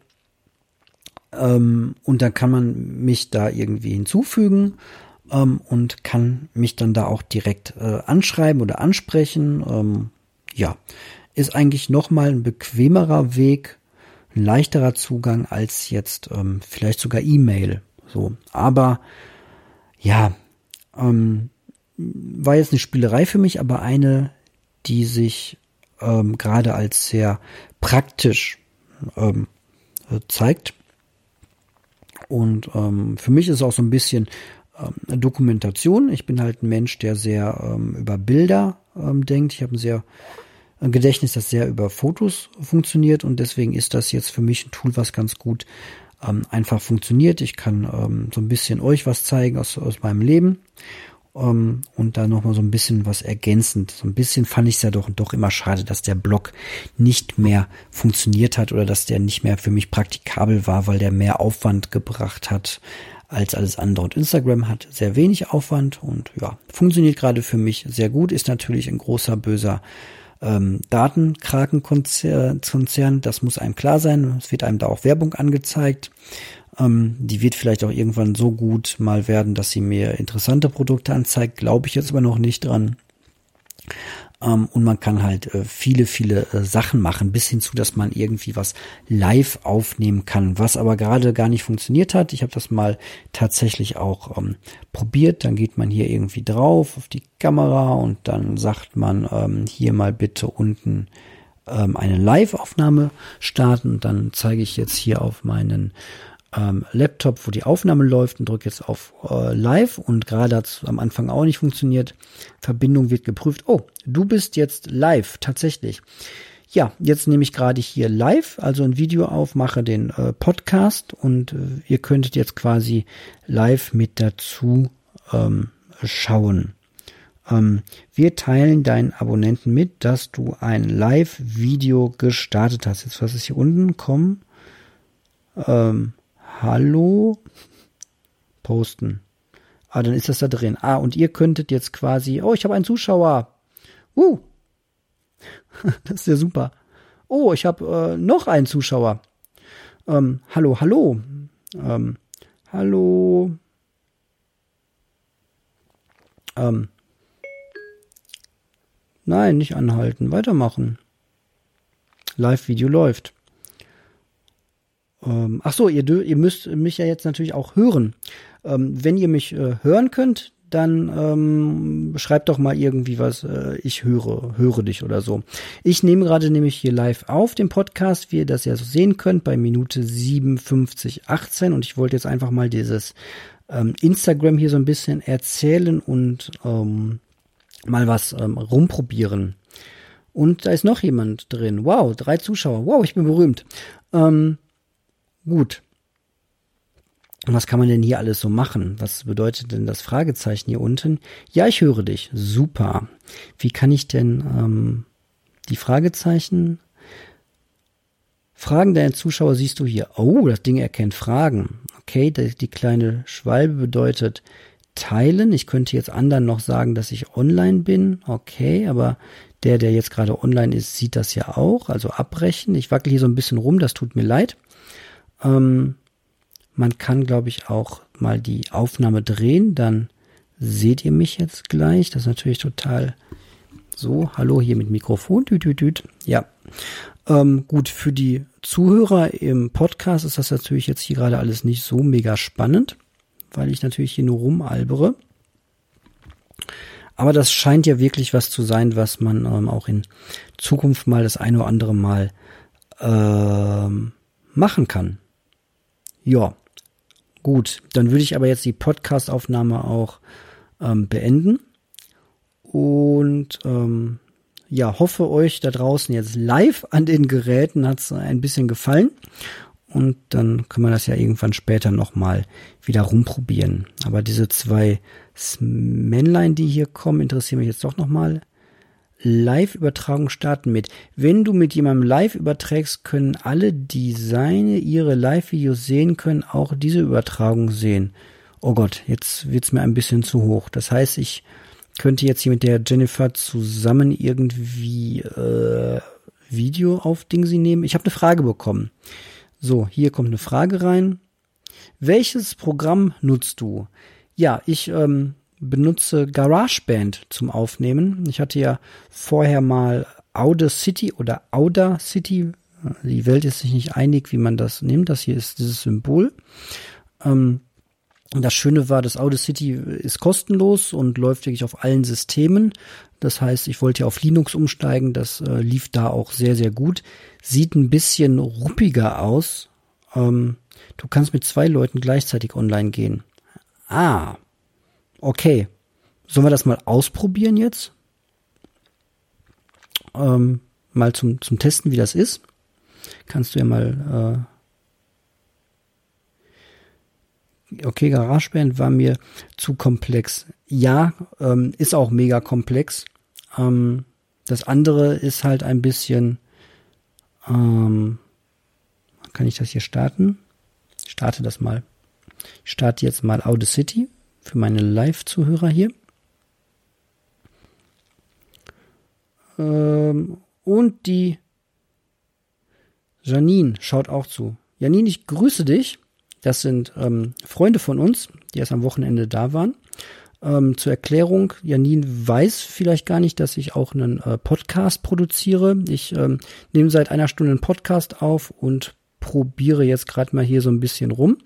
Ähm, und dann kann man mich da irgendwie hinzufügen ähm, und kann mich dann da auch direkt äh, anschreiben oder ansprechen. Ähm, ja, ist eigentlich nochmal ein bequemerer Weg, ein leichterer Zugang als jetzt ähm, vielleicht sogar E-Mail. So, aber ja, ähm, war jetzt eine Spielerei für mich, aber eine, die sich ähm, gerade als sehr praktisch ähm, äh, zeigt. Und ähm, für mich ist auch so ein bisschen ähm, Dokumentation. Ich bin halt ein Mensch, der sehr ähm, über Bilder ähm, denkt. Ich habe ein sehr ein Gedächtnis, das sehr über Fotos funktioniert und deswegen ist das jetzt für mich ein Tool, was ganz gut ähm, einfach funktioniert. Ich kann ähm, so ein bisschen euch was zeigen aus, aus meinem Leben ähm, und da nochmal so ein bisschen was ergänzend. So ein bisschen fand ich es ja doch, doch immer schade, dass der Blog nicht mehr funktioniert hat oder dass der nicht mehr für mich praktikabel war, weil der mehr Aufwand gebracht hat als alles andere. Und Instagram hat sehr wenig Aufwand und ja, funktioniert gerade für mich sehr gut, ist natürlich ein großer böser ähm, Datenkrakenkonzern, das muss einem klar sein. Es wird einem da auch Werbung angezeigt. Ähm, die wird vielleicht auch irgendwann so gut mal werden, dass sie mir interessante Produkte anzeigt. Glaube ich jetzt aber noch nicht dran. Ähm, und man kann halt äh, viele, viele äh, Sachen machen, bis hin zu, dass man irgendwie was live aufnehmen kann, was aber gerade gar nicht funktioniert hat. Ich habe das mal tatsächlich auch ähm, probiert. Dann geht man hier irgendwie drauf auf die Kamera und dann sagt man ähm, hier mal bitte unten ähm, eine Live-Aufnahme starten. Dann zeige ich jetzt hier auf meinen ähm, Laptop, wo die Aufnahme läuft und drücke jetzt auf äh, Live und gerade hat es am Anfang auch nicht funktioniert. Verbindung wird geprüft. Oh, du bist jetzt live, tatsächlich. Ja, jetzt nehme ich gerade hier live, also ein Video auf, mache den äh, Podcast und äh, ihr könntet jetzt quasi live mit dazu ähm, schauen. Ähm, wir teilen deinen Abonnenten mit, dass du ein Live-Video gestartet hast. Jetzt was ist hier unten? Komm. Ähm, Hallo posten. Ah, dann ist das da drin. Ah, und ihr könntet jetzt quasi, oh, ich habe einen Zuschauer. Uh, das ist ja super. Oh, ich habe äh, noch einen Zuschauer. Ähm, hallo, hallo. Ähm, hallo. Ähm, nein, nicht anhalten, weitermachen. Live-Video läuft. Ähm, ach so, ihr, ihr müsst mich ja jetzt natürlich auch hören. Ähm, wenn ihr mich äh, hören könnt, dann ähm, schreibt doch mal irgendwie was, äh, ich höre, höre dich oder so. Ich nehme gerade nämlich hier live auf den Podcast, wie ihr das ja so sehen könnt, bei Minute 57, 18 und ich wollte jetzt einfach mal dieses ähm, Instagram hier so ein bisschen erzählen und ähm, mal was ähm, rumprobieren. Und da ist noch jemand drin. Wow, drei Zuschauer. Wow, ich bin berühmt. Ähm, Gut. Und was kann man denn hier alles so machen? Was bedeutet denn das Fragezeichen hier unten? Ja, ich höre dich. Super. Wie kann ich denn ähm, die Fragezeichen? Fragen deiner Zuschauer siehst du hier. Oh, das Ding erkennt Fragen. Okay, die, die kleine Schwalbe bedeutet teilen. Ich könnte jetzt anderen noch sagen, dass ich online bin. Okay, aber der, der jetzt gerade online ist, sieht das ja auch. Also abbrechen. Ich wackel hier so ein bisschen rum, das tut mir leid. Ähm, man kann, glaube ich, auch mal die Aufnahme drehen, dann seht ihr mich jetzt gleich. Das ist natürlich total so. Hallo hier mit Mikrofon. Düt, düt, düt. Ja. Ähm, gut, für die Zuhörer im Podcast ist das natürlich jetzt hier gerade alles nicht so mega spannend, weil ich natürlich hier nur rumalbere. Aber das scheint ja wirklich was zu sein, was man ähm, auch in Zukunft mal das eine oder andere Mal ähm, machen kann. Ja, gut. Dann würde ich aber jetzt die Podcast-Aufnahme auch ähm, beenden. Und ähm, ja, hoffe euch da draußen jetzt live an den Geräten hat es ein bisschen gefallen. Und dann können wir das ja irgendwann später nochmal wieder rumprobieren. Aber diese zwei Männlein, die hier kommen, interessieren mich jetzt doch nochmal. Live-Übertragung starten mit. Wenn du mit jemandem live überträgst, können alle, die seine, ihre Live-Videos sehen können, auch diese Übertragung sehen. Oh Gott, jetzt wird's mir ein bisschen zu hoch. Das heißt, ich könnte jetzt hier mit der Jennifer zusammen irgendwie äh, Video auf Dingsy nehmen. Ich habe eine Frage bekommen. So, hier kommt eine Frage rein. Welches Programm nutzt du? Ja, ich ähm, benutze GarageBand zum Aufnehmen. Ich hatte ja vorher mal Audacity oder Audacity. Die Welt ist sich nicht einig, wie man das nimmt. Das hier ist dieses Symbol. Ähm, das Schöne war, das Audacity ist kostenlos und läuft wirklich auf allen Systemen. Das heißt, ich wollte ja auf Linux umsteigen. Das äh, lief da auch sehr, sehr gut. Sieht ein bisschen ruppiger aus. Ähm, du kannst mit zwei Leuten gleichzeitig online gehen. Ah, okay. Sollen wir das mal ausprobieren jetzt? Ähm, mal zum, zum Testen, wie das ist. Kannst du ja mal äh, okay, GarageBand war mir zu komplex. Ja, ähm, ist auch mega komplex. Ähm, das andere ist halt ein bisschen, ähm, kann ich das hier starten? Ich starte das mal. Ich starte jetzt mal Audacity für meine Live-Zuhörer hier. Ähm, und die Janine schaut auch zu. Janine, ich grüße dich. Das sind ähm, Freunde von uns, die erst am Wochenende da waren. Ähm, zur Erklärung, Janine weiß vielleicht gar nicht, dass ich auch einen äh, Podcast produziere. Ich ähm, nehme seit einer Stunde einen Podcast auf und probiere jetzt gerade mal hier so ein bisschen rum.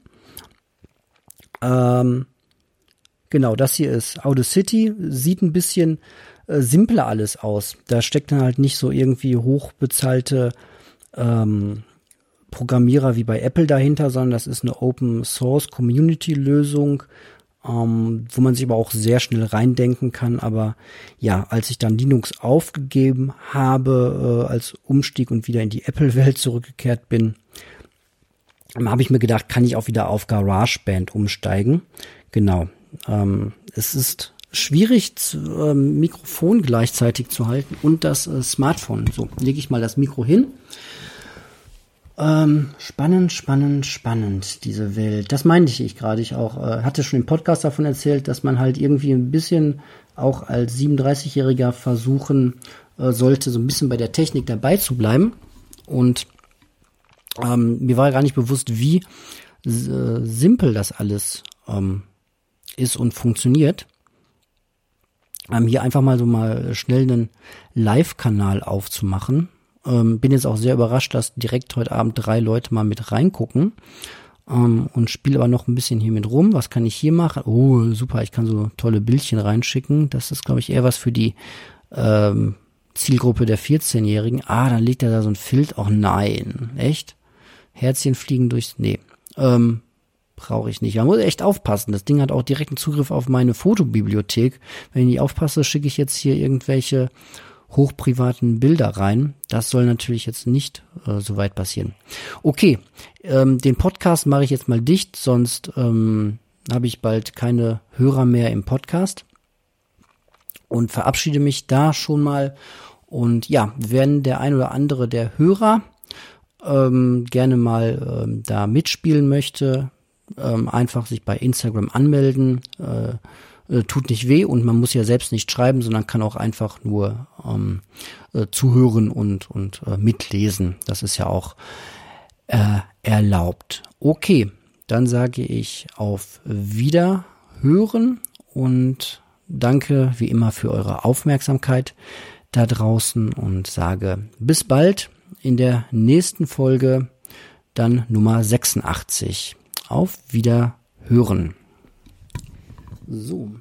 Ähm, genau, das hier ist Audacity. Sieht ein bisschen äh, simpler alles aus. Da steckt dann halt nicht so irgendwie hochbezahlte ähm, Programmierer wie bei Apple dahinter, sondern das ist eine Open Source Community Lösung, ähm, wo man sich aber auch sehr schnell reindenken kann. Aber ja, als ich dann Linux aufgegeben habe äh, als Umstieg und wieder in die Apple-Welt zurückgekehrt bin, habe ich mir gedacht, kann ich auch wieder auf GarageBand umsteigen. Genau. Ähm, es ist schwierig, zu, ähm, Mikrofon gleichzeitig zu halten und das äh, Smartphone. So, lege ich mal das Mikro hin. Ähm, spannend, spannend, spannend, diese Welt. Das meinte ich gerade. Ich auch äh, hatte schon im Podcast davon erzählt, dass man halt irgendwie ein bisschen auch als 37-Jähriger versuchen äh, sollte, so ein bisschen bei der Technik dabei zu bleiben. Und ähm, mir war gar nicht bewusst, wie äh, simpel das alles ähm, ist und funktioniert. Ähm, hier einfach mal so mal schnell einen Live-Kanal aufzumachen ähm, bin jetzt auch sehr überrascht, dass direkt heute Abend drei Leute mal mit reingucken. Ähm, und spiele aber noch ein bisschen hier mit rum. Was kann ich hier machen? Oh, super, ich kann so tolle Bildchen reinschicken. Das ist, glaube ich, eher was für die ähm, Zielgruppe der 14-Jährigen. Ah, dann liegt da da so ein Filter. Oh nein, echt? Herzchen fliegen durchs. Nee. Ähm, brauche ich nicht. Man muss echt aufpassen. Das Ding hat auch direkten Zugriff auf meine Fotobibliothek. Wenn ich nicht aufpasse, schicke ich jetzt hier irgendwelche hochprivaten Bilder rein. Das soll natürlich jetzt nicht äh, so weit passieren. Okay, ähm, den Podcast mache ich jetzt mal dicht, sonst ähm, habe ich bald keine Hörer mehr im Podcast und verabschiede mich da schon mal. Und ja, wenn der ein oder andere der Hörer ähm, gerne mal ähm, da mitspielen möchte, ähm, einfach sich bei Instagram anmelden. Äh, äh, tut nicht weh und man muss ja selbst nicht schreiben, sondern kann auch einfach nur ähm, äh, zuhören und, und äh, mitlesen. Das ist ja auch erlaubt. Okay, dann sage ich auf Wiederhören und danke wie immer für eure Aufmerksamkeit da draußen und sage bis bald in der nächsten Folge, dann Nummer 86. Auf Wiederhören. So.